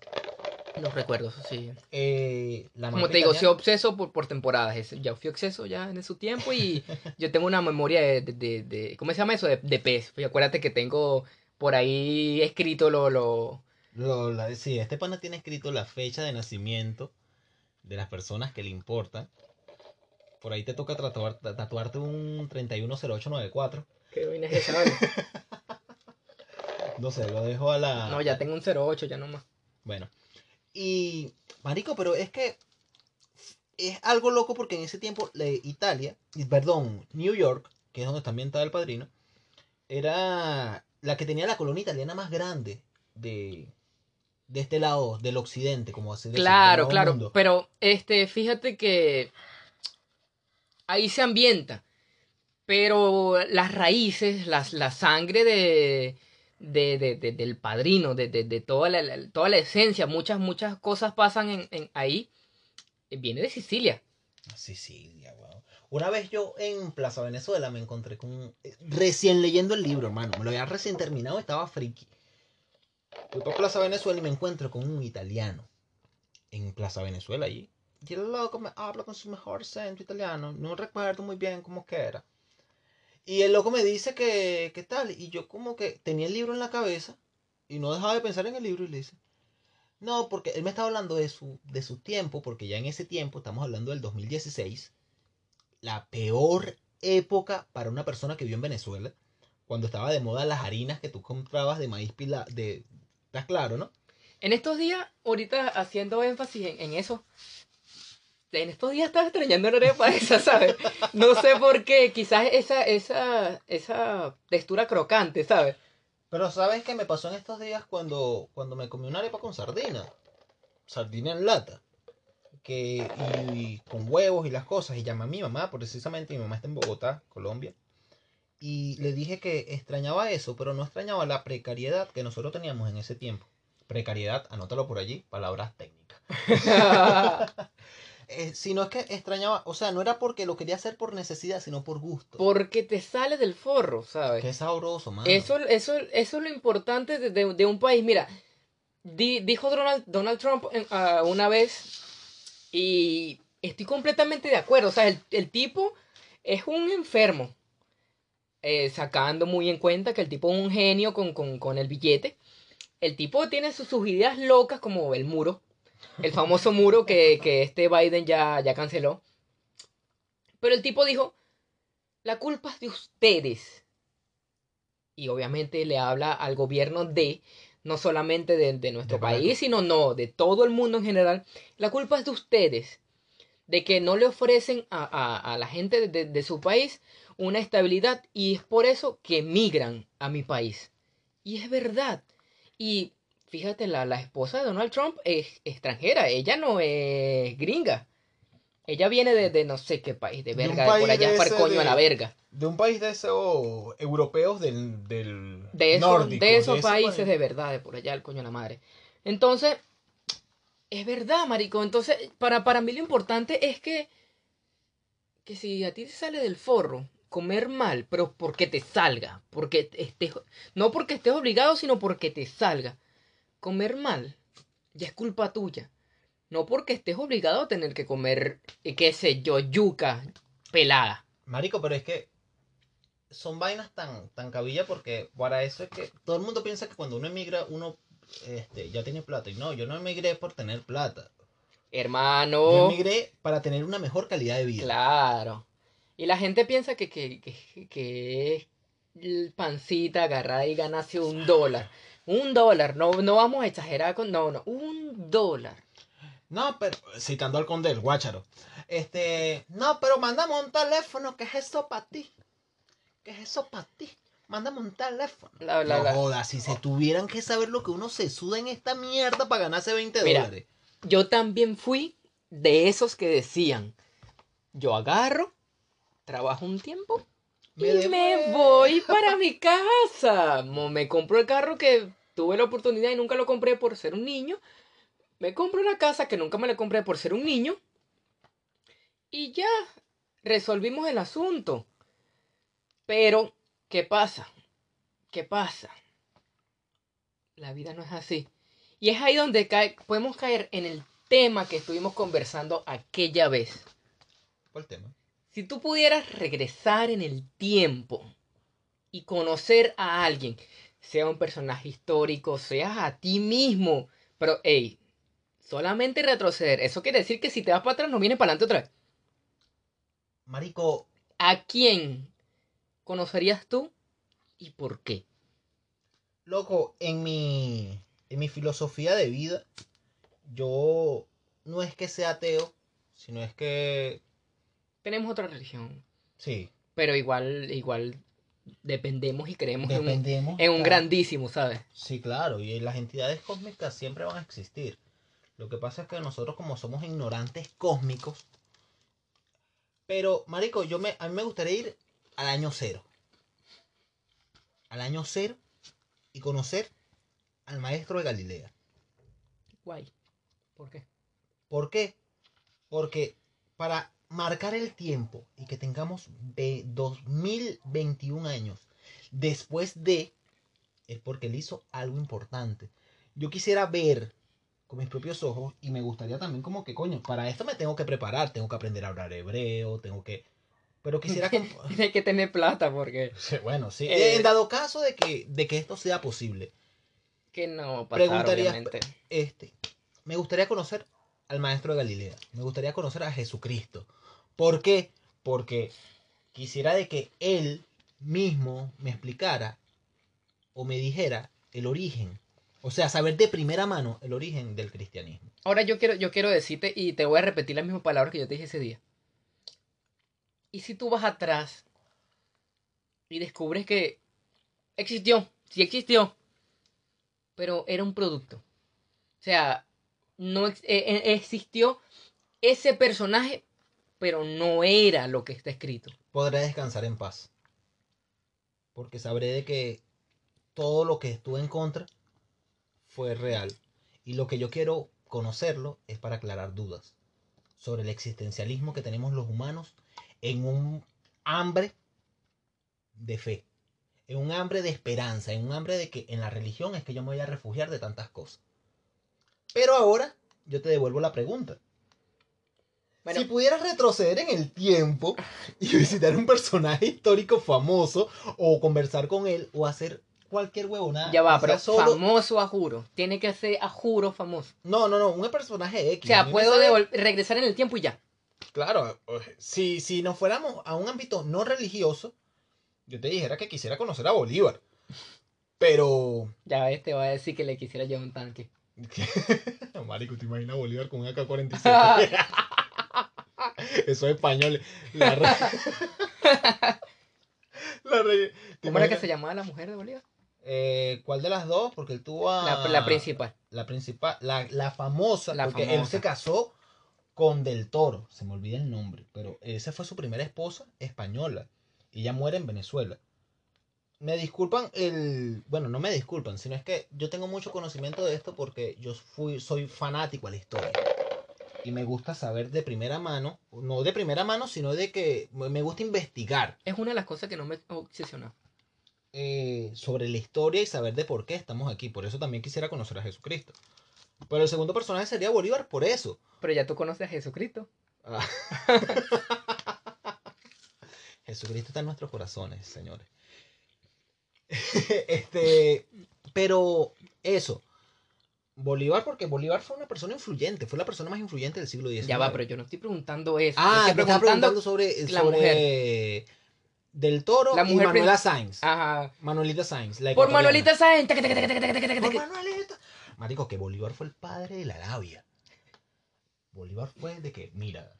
Los recuerdos, sí. Eh, la Como te digo, soy obseso por, por temporadas. Ya fui obseso ya en su tiempo y yo tengo una memoria de, de, de- de- ¿cómo se llama eso? De, de pez. Y acuérdate que tengo por ahí escrito lo, lo... Lo- la- sí, este pana tiene escrito la fecha de nacimiento de las personas que le importan. Por ahí te toca tatuar- tatuarte un 310894. ¿Qué vaina es esa, vale? No sé, lo dejo a la... No, ya tengo un 08, ya no más. Bueno. Y, marico, pero es que es algo loco porque en ese tiempo la Italia, perdón, New York, que es donde está ambientada el padrino, era la que tenía la colonia italiana más grande de, de este lado, del occidente, como así Claro, claro. Mundo. Pero, este, fíjate que ahí se ambienta. Pero las raíces, las, la sangre de, de, de- de- del padrino, de, toda, la, toda la esencia, muchas, muchas cosas pasan en, en ahí, eh, viene de Sicilia. Sicilia, weón. Una vez yo en Plaza Venezuela me encontré con eh, recién leyendo el libro, hermano. Me lo había recién terminado, estaba friki. Fui para Plaza Venezuela y me encuentro con un italiano en Plaza Venezuela allí. Y el loco me habla con su mejor acento italiano. No recuerdo muy bien cómo que era. Y el loco me dice que, tal. Y yo como que tenía el libro en la cabeza y no dejaba de pensar en el libro y le dice, no, porque él me estaba hablando de su, de su tiempo, porque ya en ese tiempo, estamos hablando del 2016, la peor época para una persona que vivió en Venezuela, cuando estaba de moda las harinas que tú comprabas de maíz pila, de... ¿Estás claro, no? En estos días, ahorita haciendo énfasis en eso, en estos días estaba extrañando una arepa esa, ¿sabes? No sé por qué, quizás esa, esa, esa textura crocante, ¿sabes? Pero ¿sabes qué me pasó en estos días cuando, cuando me comí una arepa con sardina? Sardina en lata. Que, y, y con huevos y las cosas. Y llamé a mi mamá, precisamente mi mamá está en Bogotá, Colombia. Y le dije que extrañaba eso, pero no extrañaba la precariedad que nosotros teníamos en ese tiempo. Precariedad, anótalo por allí, palabras técnicas. Eh, sino es que extrañaba, o sea, no era porque lo quería hacer por necesidad, sino por gusto. Porque te sale del forro, ¿sabes? Qué sabroso, mano. Eso, eso, eso es lo importante de, de- de un país. Mira, di- dijo Donald, Donald Trump en- ah, una vez, y estoy completamente de acuerdo. O sea, el, el tipo es un enfermo. Eh, sacando muy en cuenta que el tipo es un genio con, con- con el billete. El tipo tiene sus, sus ideas locas como el muro. El famoso muro que, que este Biden ya, ya canceló. Pero el tipo dijo, la culpa es de ustedes y obviamente le habla al gobierno de, no solamente de, de nuestro De país, sino no, de todo el mundo en general. La culpa es de ustedes, de que no le ofrecen a, a- a la gente de- de su país una estabilidad y es por eso que migran a mi país. Y es verdad. Y fíjate, la, la esposa de Donald Trump es extranjera, ella no es gringa. Ella viene de, de no sé qué país, de verga, de por allá, para coño a la verga. De un país de esos europeos del, del de esos, nórdico, de esos países país. de verdad, de por allá, el coño de la madre. Entonces, es verdad, marico. Entonces, para, para mí lo importante es que, que si a ti te sale del forro comer mal, pero porque te salga, porque estés, no porque estés obligado, sino porque te salga. Comer mal, ya es culpa tuya. No porque estés obligado a tener que comer, eh, qué sé yo, yuca pelada. Marico, pero es que son vainas tan, tan cabilla porque para eso es que todo el mundo piensa que cuando uno emigra, uno este, ya tiene plata. Y no, yo no emigré por tener plata. Yo Hermano. emigré para tener una mejor calidad de vida. Claro. Y la gente piensa que, que, que, que es pancita agarrada y ganarse un dólar. Un dólar, no, no vamos a exagerar con. No, no, un dólar. No, pero citando al conde del Guácharo. Este, no, pero mándame un teléfono, ¿qué es eso para ti? ¿Qué es eso para ti? Mándame un teléfono. La- la- no la- jodas, si se tuvieran que saber lo que uno se suda en esta mierda para ganarse 20 Mira, dólares. Yo también fui de esos que decían: Yo agarro, trabajo un tiempo y Me me devuelvo. voy para mi casa. Me compro el carro que tuve la oportunidad y nunca lo compré por ser un niño. Me compro la casa que nunca me la compré por ser un niño. Y ya, resolvimos el asunto. Pero, ¿qué pasa? ¿Qué pasa? La vida no es así. Y es ahí donde cae, podemos caer en el tema que estuvimos conversando aquella vez. ¿Cuál tema? Si tú pudieras regresar en el tiempo y conocer a alguien, sea un personaje histórico, seas a ti mismo, pero hey, solamente retroceder, eso quiere decir que si te vas para atrás no vienes para adelante otra vez. Marico, ¿A quién conocerías tú y por qué? loco, en mi, en mi filosofía de vida, yo no es que sea ateo, sino es que, Tenemos otra religión, sí, pero igual, igual dependemos y creemos en un, dependemos. en un claro. grandísimo, ¿sabes? Sí, claro, y las entidades cósmicas siempre van a existir. Lo que pasa es que nosotros como somos ignorantes cósmicos, pero marico, yo me a mí me gustaría ir al año cero. Al año cero y conocer al maestro de Galilea. Guay. ¿Por qué? ¿Por qué? Porque para marcar el tiempo y que tengamos de 2021 años después de, es porque él hizo algo importante. Yo quisiera ver con mis propios ojos y me gustaría también como que, coño, para esto me tengo que preparar, tengo que aprender a hablar hebreo, tengo que... Pero quisiera... que- Tienes que tener plata porque bueno, sí. Eh, en dado caso de que, de que esto sea posible, que no pasar, Preguntaría- obviamente. este, me gustaría conocer al maestro de Galilea. Me gustaría conocer a Jesucristo. ¿Por qué? Porque quisiera de que él mismo me explicara o me dijera el origen. O sea, saber de primera mano el origen del cristianismo. Ahora yo quiero, yo quiero decirte, y te voy a repetir las mismas palabras que yo te dije ese día. ¿Y si tú vas atrás y descubres que existió, sí existió, pero era un producto? O sea, no eh, eh, existió ese personaje, pero no era lo que está escrito. Podré descansar en paz. Porque sabré de que todo lo que estuve en contra fue real. Y lo que yo quiero conocerlo es para aclarar dudas sobre el existencialismo que tenemos los humanos en un hambre de fe, en un hambre de esperanza, en un hambre de que en la religión es que yo me voy a refugiar de tantas cosas. Pero ahora yo te devuelvo la pregunta. Bueno, Si pudieras retroceder en el tiempo y visitar un personaje histórico famoso o conversar con él o hacer cualquier huevonada. ya va, pero solo- famoso a juro. Tiene que ser a juro famoso. No, no, no, un personaje X. O sea, puedo regresar en el tiempo y ya. Claro, si, si nos fuéramos a un ámbito no religioso, yo te dijera que quisiera conocer a Bolívar. Pero. Ya este va a decir que le quisiera llevar un tanque. Marico, ¿te imaginas a Bolívar con un AK-47? Eso es español. La re... La re- ¿te ¿Cómo era que se llamaba la mujer de Bolívar? Eh, ¿Cuál de las dos? Porque él tuvo a... La, la principal. La principal, la, la famosa, La porque él se casó con Del Toro, se me olvida el nombre, pero esa fue su primera esposa española y ella muere en Venezuela. Me disculpan el, bueno, no me disculpan, sino es que yo tengo mucho conocimiento de esto porque yo fui, soy fanático a la historia y me gusta saber de primera mano, no de primera mano, sino de que me gusta investigar Es una de las cosas que no me obsesiona. eh, sobre la historia y saber de por qué estamos aquí. Por eso también quisiera conocer a Jesucristo. Pero el segundo personaje sería Bolívar por eso. Pero ya tú conoces a Jesucristo. Ah. Jesucristo está en nuestros corazones, señores. este, pero eso. Bolívar, porque Bolívar fue una persona influyente, fue la persona más influyente del siglo XIX. Ya va, pero yo no estoy preguntando eso. Ah, estoy preguntando. preguntando sobre, la sobre Del Toro La y mujer Manuela prin- Sainz. Ajá. Manuelita Sainz. la Por. Manuelita taca, Por. Manuelita. Marico, que Bolívar fue el padre de la labia. Bolívar fue de que, mira,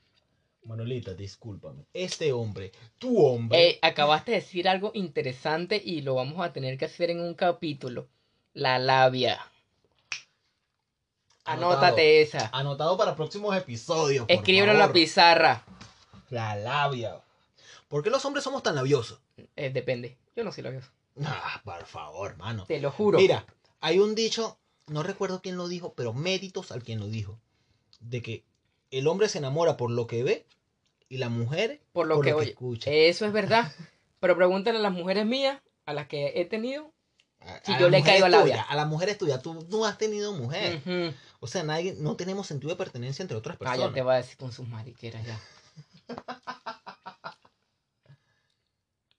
Manuelita, discúlpame. Este hombre, tu hombre. Eh, acabaste de decir algo interesante y lo vamos a tener que hacer en un capítulo. La labia. Anótate esa. Anotado para próximos episodios. Escríbelo en la pizarra. La labia. ¿Por qué los hombres somos tan labiosos? Eh, depende. Yo no soy labioso. Ah, por favor, mano. Te lo juro. Mira, hay un dicho, no recuerdo quién lo dijo, pero méritos al quien lo dijo. De que el hombre se enamora por lo que ve y la mujer por lo por que lo que oye. escucha. Eso es verdad. Pero pregúntale a las mujeres mías, a las que he tenido. A- si a yo le caigo a la labia. A la mujer es tuya, tú no has tenido mujer. O sea, nadie, no tenemos sentido de pertenencia entre otras Ah, ya personas. te va a decir con sus mariqueras ya.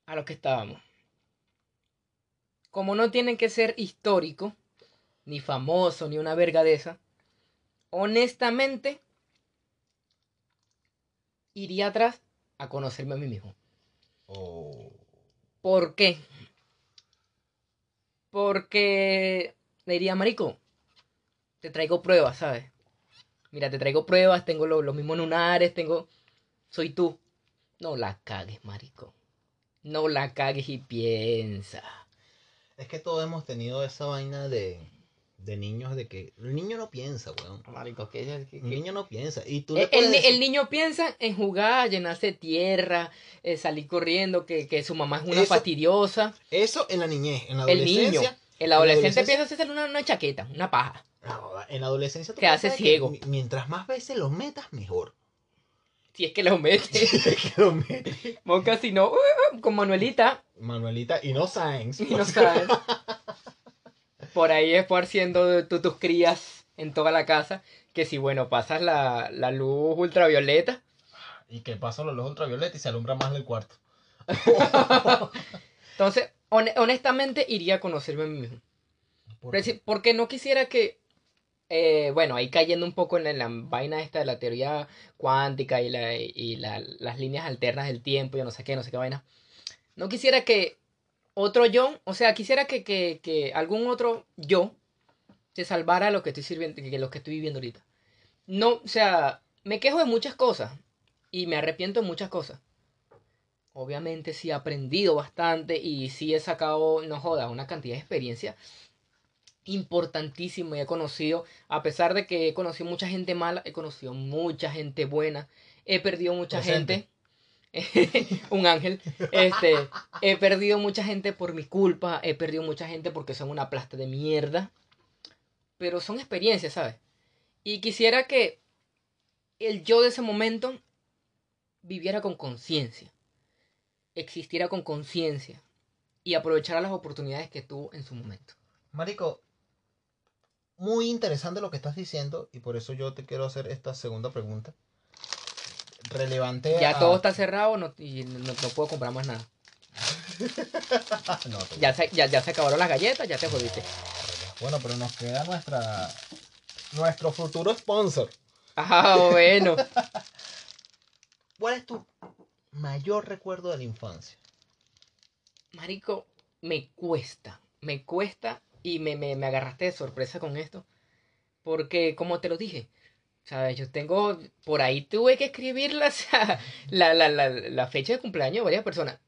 A lo que estábamos. Como no tienen que ser histórico, ni famoso, ni una verga de esa, honestamente, iría atrás a conocerme a mí mismo. Oh. ¿Por qué? Porque le diría, marico, te traigo pruebas, ¿sabes? Mira, te traigo pruebas, tengo lo- los mismos lunares, tengo... Soy tú. No la cagues, marico. No la cagues y piensa. Es que todos hemos tenido esa vaina de, de niños de que el niño no piensa, weón. Marico, que... que- que- El niño no piensa. Y tú El, puedes el el niño piensa en jugar, llenarse de tierra, eh, salir corriendo, que, que su mamá es una Eso- fastidiosa. Eso en la niñez, en la El niño. adolescencia. El adolescente adolescencia- piensa hacerse una, una chaqueta, una paja. no, en la adolescencia tú Que hace ciego. mi- mientras más veces los metas, mejor. Si es que lo mete. que los metes. Monca, si no, uh, con Manuelita, Manuelita y no Sainz. y no sabes. Por ahí esparciendo tú tus crías en toda la casa. Que si, bueno, pasas la, la luz ultravioleta. Y que pasan los luz ultravioleta y se alumbra más el cuarto. Entonces, hon- honestamente, iría a conocerme a mí mismo. ¿Por Porque no quisiera que. eh, bueno, ahí cayendo un poco en la, en la vaina esta de la teoría cuántica y, la, y la- las líneas alternas del tiempo, yo no sé qué, no sé qué vaina. No quisiera que otro yo, o sea, quisiera que, que, que algún otro yo se salvara lo que estoy sirviendo, que lo que estoy viviendo ahorita. No, o sea, me quejo de muchas cosas y me arrepiento de muchas cosas. Obviamente sí he aprendido bastante y sí he sacado, no joda, una cantidad de experiencia importantísimo y he conocido, a pesar de que he conocido mucha gente mala, he conocido mucha gente buena, he perdido mucha Presente. gente, un ángel, este, he perdido mucha gente por mi culpa, he perdido mucha gente porque son una plasta de mierda, pero son experiencias, ¿sabes? Y quisiera que el yo de ese momento viviera con conciencia, existiera con conciencia y aprovechara las oportunidades que tuvo en su momento. Marico, muy interesante lo que estás diciendo y por eso yo te quiero hacer esta segunda pregunta. Relevante Ya a- todo está cerrado no, y no, no puedo comprar más nada. No, te- Ya se, ya, ya se acabaron las galletas, ya te jodiste. Bueno, pero nos queda nuestra nuestro futuro sponsor. Ah, bueno. ¿Cuál es tu mayor recuerdo de la infancia? Marico, me cuesta, me cuesta y me, me, me agarraste de sorpresa con esto. Porque, como te lo dije, ¿sabes? Yo tengo, por ahí tuve que escribir la, la, la, la, la fecha de cumpleaños de varias personas.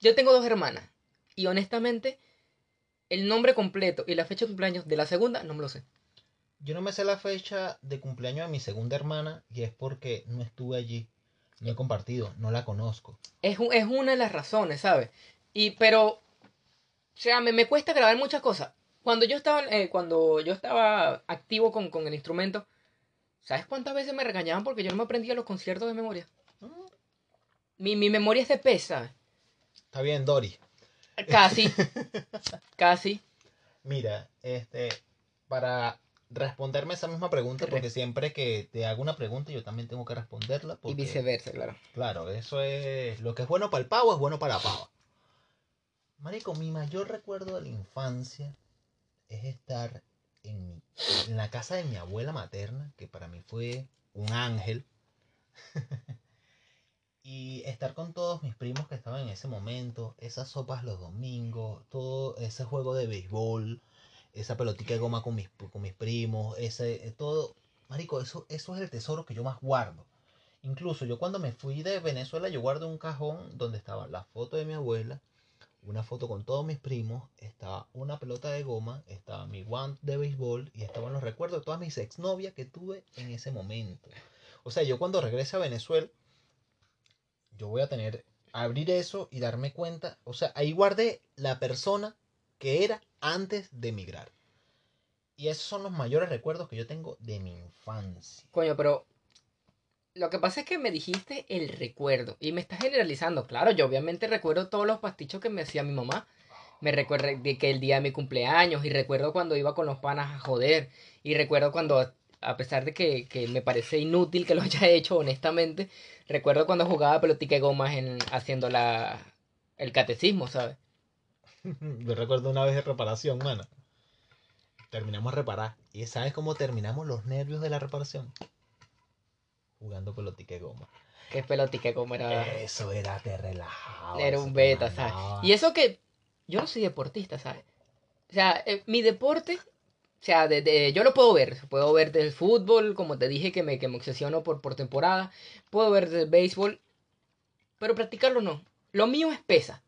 Yo tengo dos hermanas y honestamente, el nombre completo y la fecha de cumpleaños de la segunda no me lo sé. Yo no me sé la fecha de cumpleaños de mi segunda hermana y es porque no estuve allí. No he compartido, no la conozco. Es, un- es una de las razones, ¿sabes? Y, pero, o sea, me, me cuesta grabar muchas cosas. Cuando yo estaba, eh, cuando yo estaba activo con, con el instrumento, ¿sabes cuántas veces me regañaban porque yo no me aprendía los conciertos de memoria? Mi, mi memoria es de pez, ¿sabes? Está bien, Dori. Casi, casi. Mira, este, para responderme esa misma pregunta Re- porque siempre que te hago una pregunta yo también tengo que responderla. Y viceversa, claro. Claro, eso es. Lo que es bueno para el pavo es bueno para la pava. Marico, mi mayor recuerdo de la infancia es estar en, mi- en la casa de mi abuela materna, que para mí fue un ángel. y estar con todos mis primos que estaban en ese momento, esas sopas los domingos, todo ese juego de béisbol, esa pelotica de goma con mis, con mis primos, ese, todo. Marico, eso, eso es el tesoro que yo más guardo. Incluso yo cuando me fui de Venezuela, yo guardé un cajón donde estaba la foto de mi abuela, una foto con todos mis primos, estaba una pelota de goma, estaba mi guante de béisbol y estaban los recuerdos de todas mis exnovias que tuve en ese momento. O sea, yo cuando regrese a Venezuela, yo voy a tener, abrir eso y darme cuenta, o sea, ahí guardé la persona que era antes de emigrar. Y esos son los mayores recuerdos que yo tengo de mi infancia. Coño, pero lo que pasa es que me dijiste el recuerdo y me estás generalizando. Claro, yo obviamente recuerdo todos los pastichos que me hacía mi mamá. Me recuerdo de que el día de mi cumpleaños y recuerdo cuando iba con los panas a joder y recuerdo cuando, a pesar de que, que me parece inútil que lo haya hecho honestamente, recuerdo cuando jugaba pelotica de gomas en, haciendo la, el catecismo, ¿sabes? Yo recuerdo una vez de reparación, mano. Terminamos de reparar. ¿Y sabes cómo terminamos los nervios de la reparación? Jugando pelotica de goma. Que pelotica de goma era... Eso era, te relajaba. Era un beta, ¿sabes? Y eso que yo no soy deportista, ¿sabes? O sea, eh, mi deporte, o sea, de, de- yo lo puedo ver. Puedo ver del fútbol, como te dije, que me, que me obsesiono por, por temporada. Puedo ver del béisbol, pero practicarlo no. Lo mío es pesa.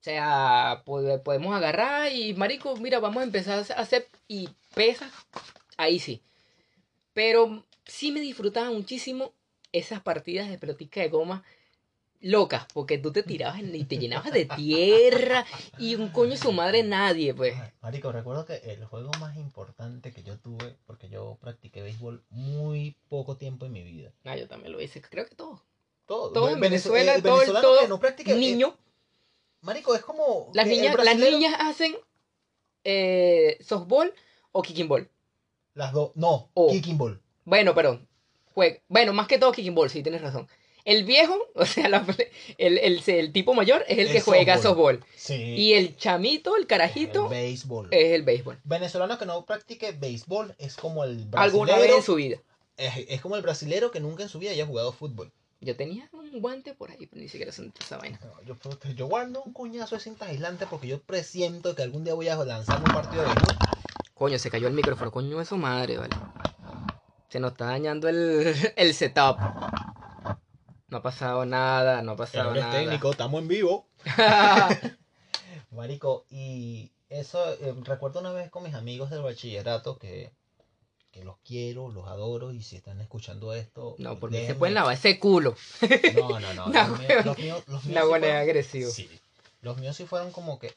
O sea, pode- podemos agarrar y, marico, mira, vamos a empezar a hacer y pesa, ahí sí. Pero sí me disfrutaba muchísimo esas partidas de pelotica de goma locas, porque tú te tirabas y te llenabas de tierra y un coño su madre nadie, pues. Marico, recuerdo que el juego más importante que yo tuve, porque yo practiqué béisbol muy poco tiempo en mi vida. Ah, yo también lo hice, creo que todo. Todo, Todo en Vene- Venezuela, el todo, venezolano todo que no eh, niño. Marico, es como. Las el niñas, las niñas hacen eh, softball o kicking ball. Las dos. No, O- kicking ball. Bueno, pero jue- bueno, más que todo kicking ball, sí, tienes razón. El viejo, o sea, la- el, el, el tipo mayor es el que juega softball. softball. Sí. Y el chamito, el carajito, El béisbol. es el béisbol. Venezolano que no practique béisbol es como el Alguna vez en su vida. Es, es como el brasilero que nunca en su vida haya jugado fútbol. Yo tenía un guante por ahí, pero ni siquiera sentí esa vaina. No, Yo, yo guardo un coñazo de cinta aislante porque yo presiento que algún día voy a lanzar un partido de béisbol. Coño, se cayó el micrófono, coño de su madre, vale. Se nos está dañando el, el setup. No ha pasado nada, no ha pasado nada. técnicos, estamos en vivo. Marico, y eso, eh, recuerdo una vez con mis amigos del bachillerato que, que los quiero, los adoro, y si están escuchando esto... no, por mí se déjenme- pueden lavar ese culo. No, no, no. No, los, míos, los míos, los míos No, sí bueno, es fueron- agresivo. Sí. Los míos sí fueron como que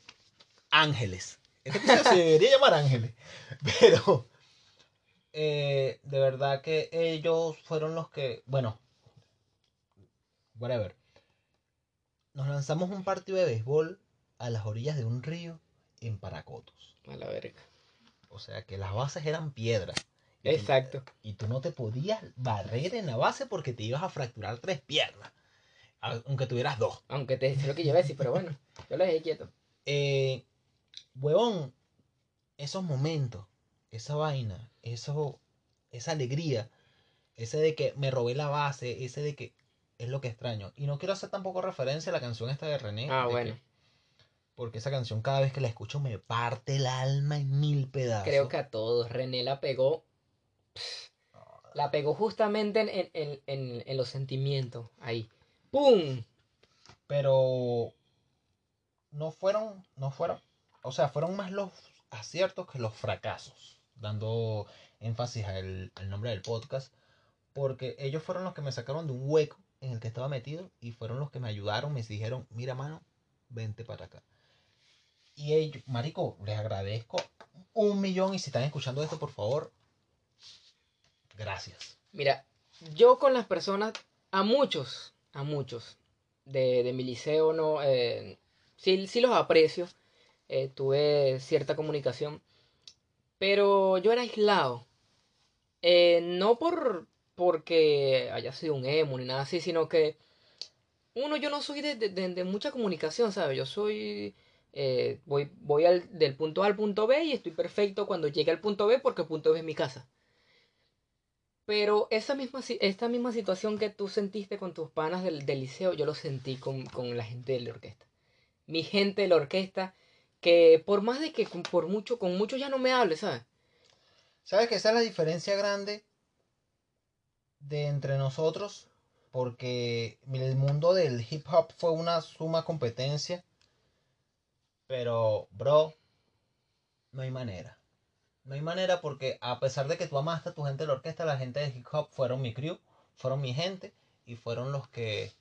ángeles. Este se debería llamar ángeles. Pero eh, de verdad que ellos fueron los que, bueno, whatever. Nos lanzamos un partido de béisbol a las orillas de un río en Paracotos. A la verga. O sea que las bases eran piedras. Exacto. y tú no te podías barrer en la base porque te ibas a fracturar tres piernas. Aunque tuvieras dos. Aunque te sé lo que yo iba a decir, pero bueno, yo lo dejé quieto. Eh, huevón, esos momentos, esa vaina, eso, esa alegría, ese de que me robé la base, ese de que es lo que extraño. Y no quiero hacer tampoco referencia a la canción esta de René. Ah, de bueno. que- porque esa canción cada vez que la escucho me parte el alma en mil pedazos. Creo que a todos. René la pegó. La pegó justamente en, en- en- en- en los sentimientos. Ahí. ¡Pum! pero no fueron, no fueron, o sea, fueron más los aciertos que los fracasos, dando énfasis al, nombre del podcast, porque ellos fueron los que me sacaron de un hueco en el que estaba metido y fueron los que me ayudaron, me dijeron, mira mano, vente para acá. Y ellos, marico, les agradezco un millón y si están escuchando esto, por favor, gracias. Mira, yo con las personas, a muchos, a muchos de, de mi liceo, no, eh, sí, sí los aprecio, eh, tuve cierta comunicación, Pero yo era aislado. Eh, no por porque haya sido un emo ni nada así, sino que uno, yo no soy de, de- de- mucha comunicación, ¿sabes? Yo soy... eh, voy voy al, del punto A al punto B y estoy perfecto cuando llegue al punto B porque el punto B es mi casa. Pero esa misma, esta misma situación que tú sentiste con tus panas del, del liceo, yo lo sentí con, con la gente de la orquesta. Mi gente de la orquesta, que por más de que con- por mucho, con mucho ya no me hable, ¿sabes? ¿Sabes que esa es la diferencia grande de entre nosotros? Porque el mundo del hip hop fue una suma competencia. Pero, bro, no hay manera. No hay manera porque a pesar de que tú amaste a tu gente de la orquesta, la gente del hip hop fueron mi crew, fueron mi gente y fueron los que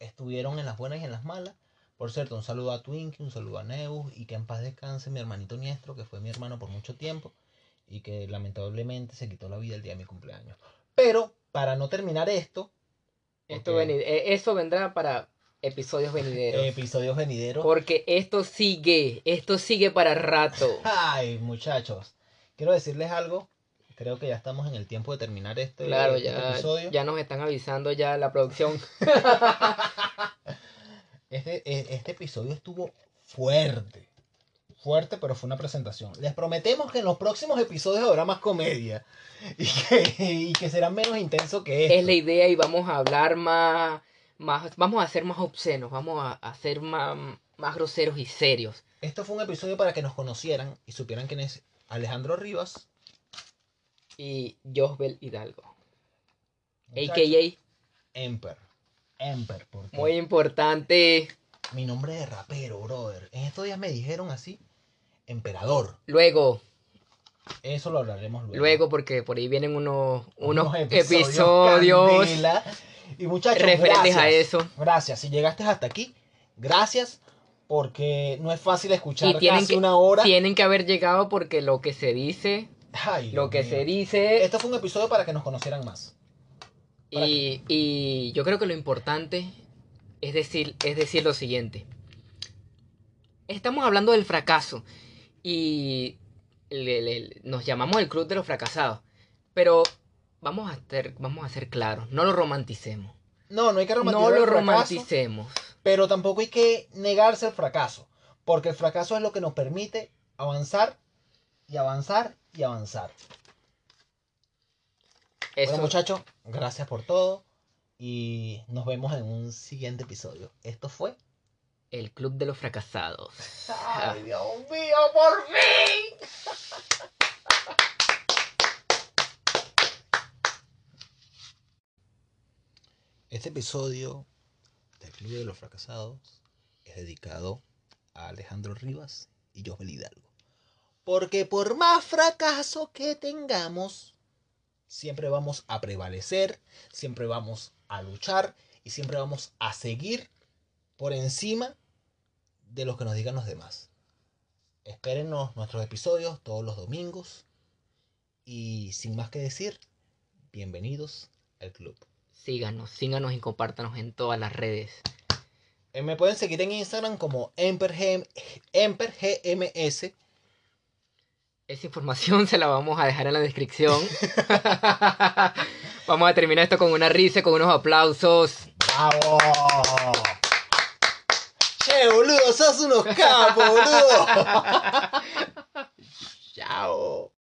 estuvieron en las buenas y en las malas. Por cierto, un saludo a Twinkie, un saludo a Neus y que en paz descanse mi hermanito Niestro, que fue mi hermano por mucho tiempo y que lamentablemente se quitó la vida el día de mi cumpleaños. Pero para no terminar esto, Esto Ok. veni- eh, eso vendrá para episodios venideros. episodios venideros. Porque esto sigue, esto sigue para rato. Ay, muchachos, quiero decirles algo. Creo que ya estamos en el tiempo de terminar este, Claro, este ya, episodio. ya nos están avisando ya la producción. Este, eh, este episodio estuvo fuerte. Fuerte, pero fue una presentación. Les prometemos que en los próximos episodios habrá más comedia. Y que, y que será menos intenso que esto. Es la idea y vamos a hablar más, más vamos a ser más obscenos, vamos a, a ser más, más groseros y serios. Esto fue un episodio para que nos conocieran y supieran quién es Alejandro Rivas. Y Josbel Hidalgo, a.k.a. Emper. Emper, porque muy importante. mi nombre de rapero, brother. En estos días me dijeron así, emperador. Luego, Eso lo hablaremos luego. luego porque por ahí vienen unos, unos, Unos episodios, candela. Y muchachos, referentes gracias. a eso. Gracias. Si llegaste hasta aquí, gracias. Porque no es fácil escuchar Y tienen casi que, una hora. tienen que haber llegado porque lo que se dice, Ay, lo que mío. se dice, Esto fue un episodio para que nos conocieran más. Y, y yo creo que lo importante es decir, es decir lo siguiente. Estamos hablando del fracaso y le- le- nos llamamos el club de los fracasados, pero vamos a ser, vamos a ser claros, no lo romanticemos. No, no hay que romantizar No lo el fracaso, romanticemos. pero tampoco hay que negarse el fracaso. Porque el fracaso es lo que nos permite avanzar y avanzar y avanzar. Eso, Bueno, muchachos, gracias por todo. Y nos vemos en un siguiente episodio. Esto fue. el club de los fracasados. ¡Ay, Dios mío, por fin! Este episodio del Club de los Fracasados es dedicado a Alejandro Rivas y Josbel Hidalgo. Porque por más fracaso que tengamos, siempre vamos a prevalecer, siempre vamos a luchar y siempre vamos a seguir por encima de lo que nos digan los demás. Espérenos nuestros episodios todos los domingos. Y sin más que decir, bienvenidos al club. Síganos, síganos y compártanos en todas las redes. Eh, Me pueden seguir en Instagram como EmperGM EmperGMS. Esa información se la vamos a dejar en la descripción. vamos a terminar esto con una risa, con unos aplausos. ¡Bravo! Che, boludo, sos unos capos, boludo. Chao.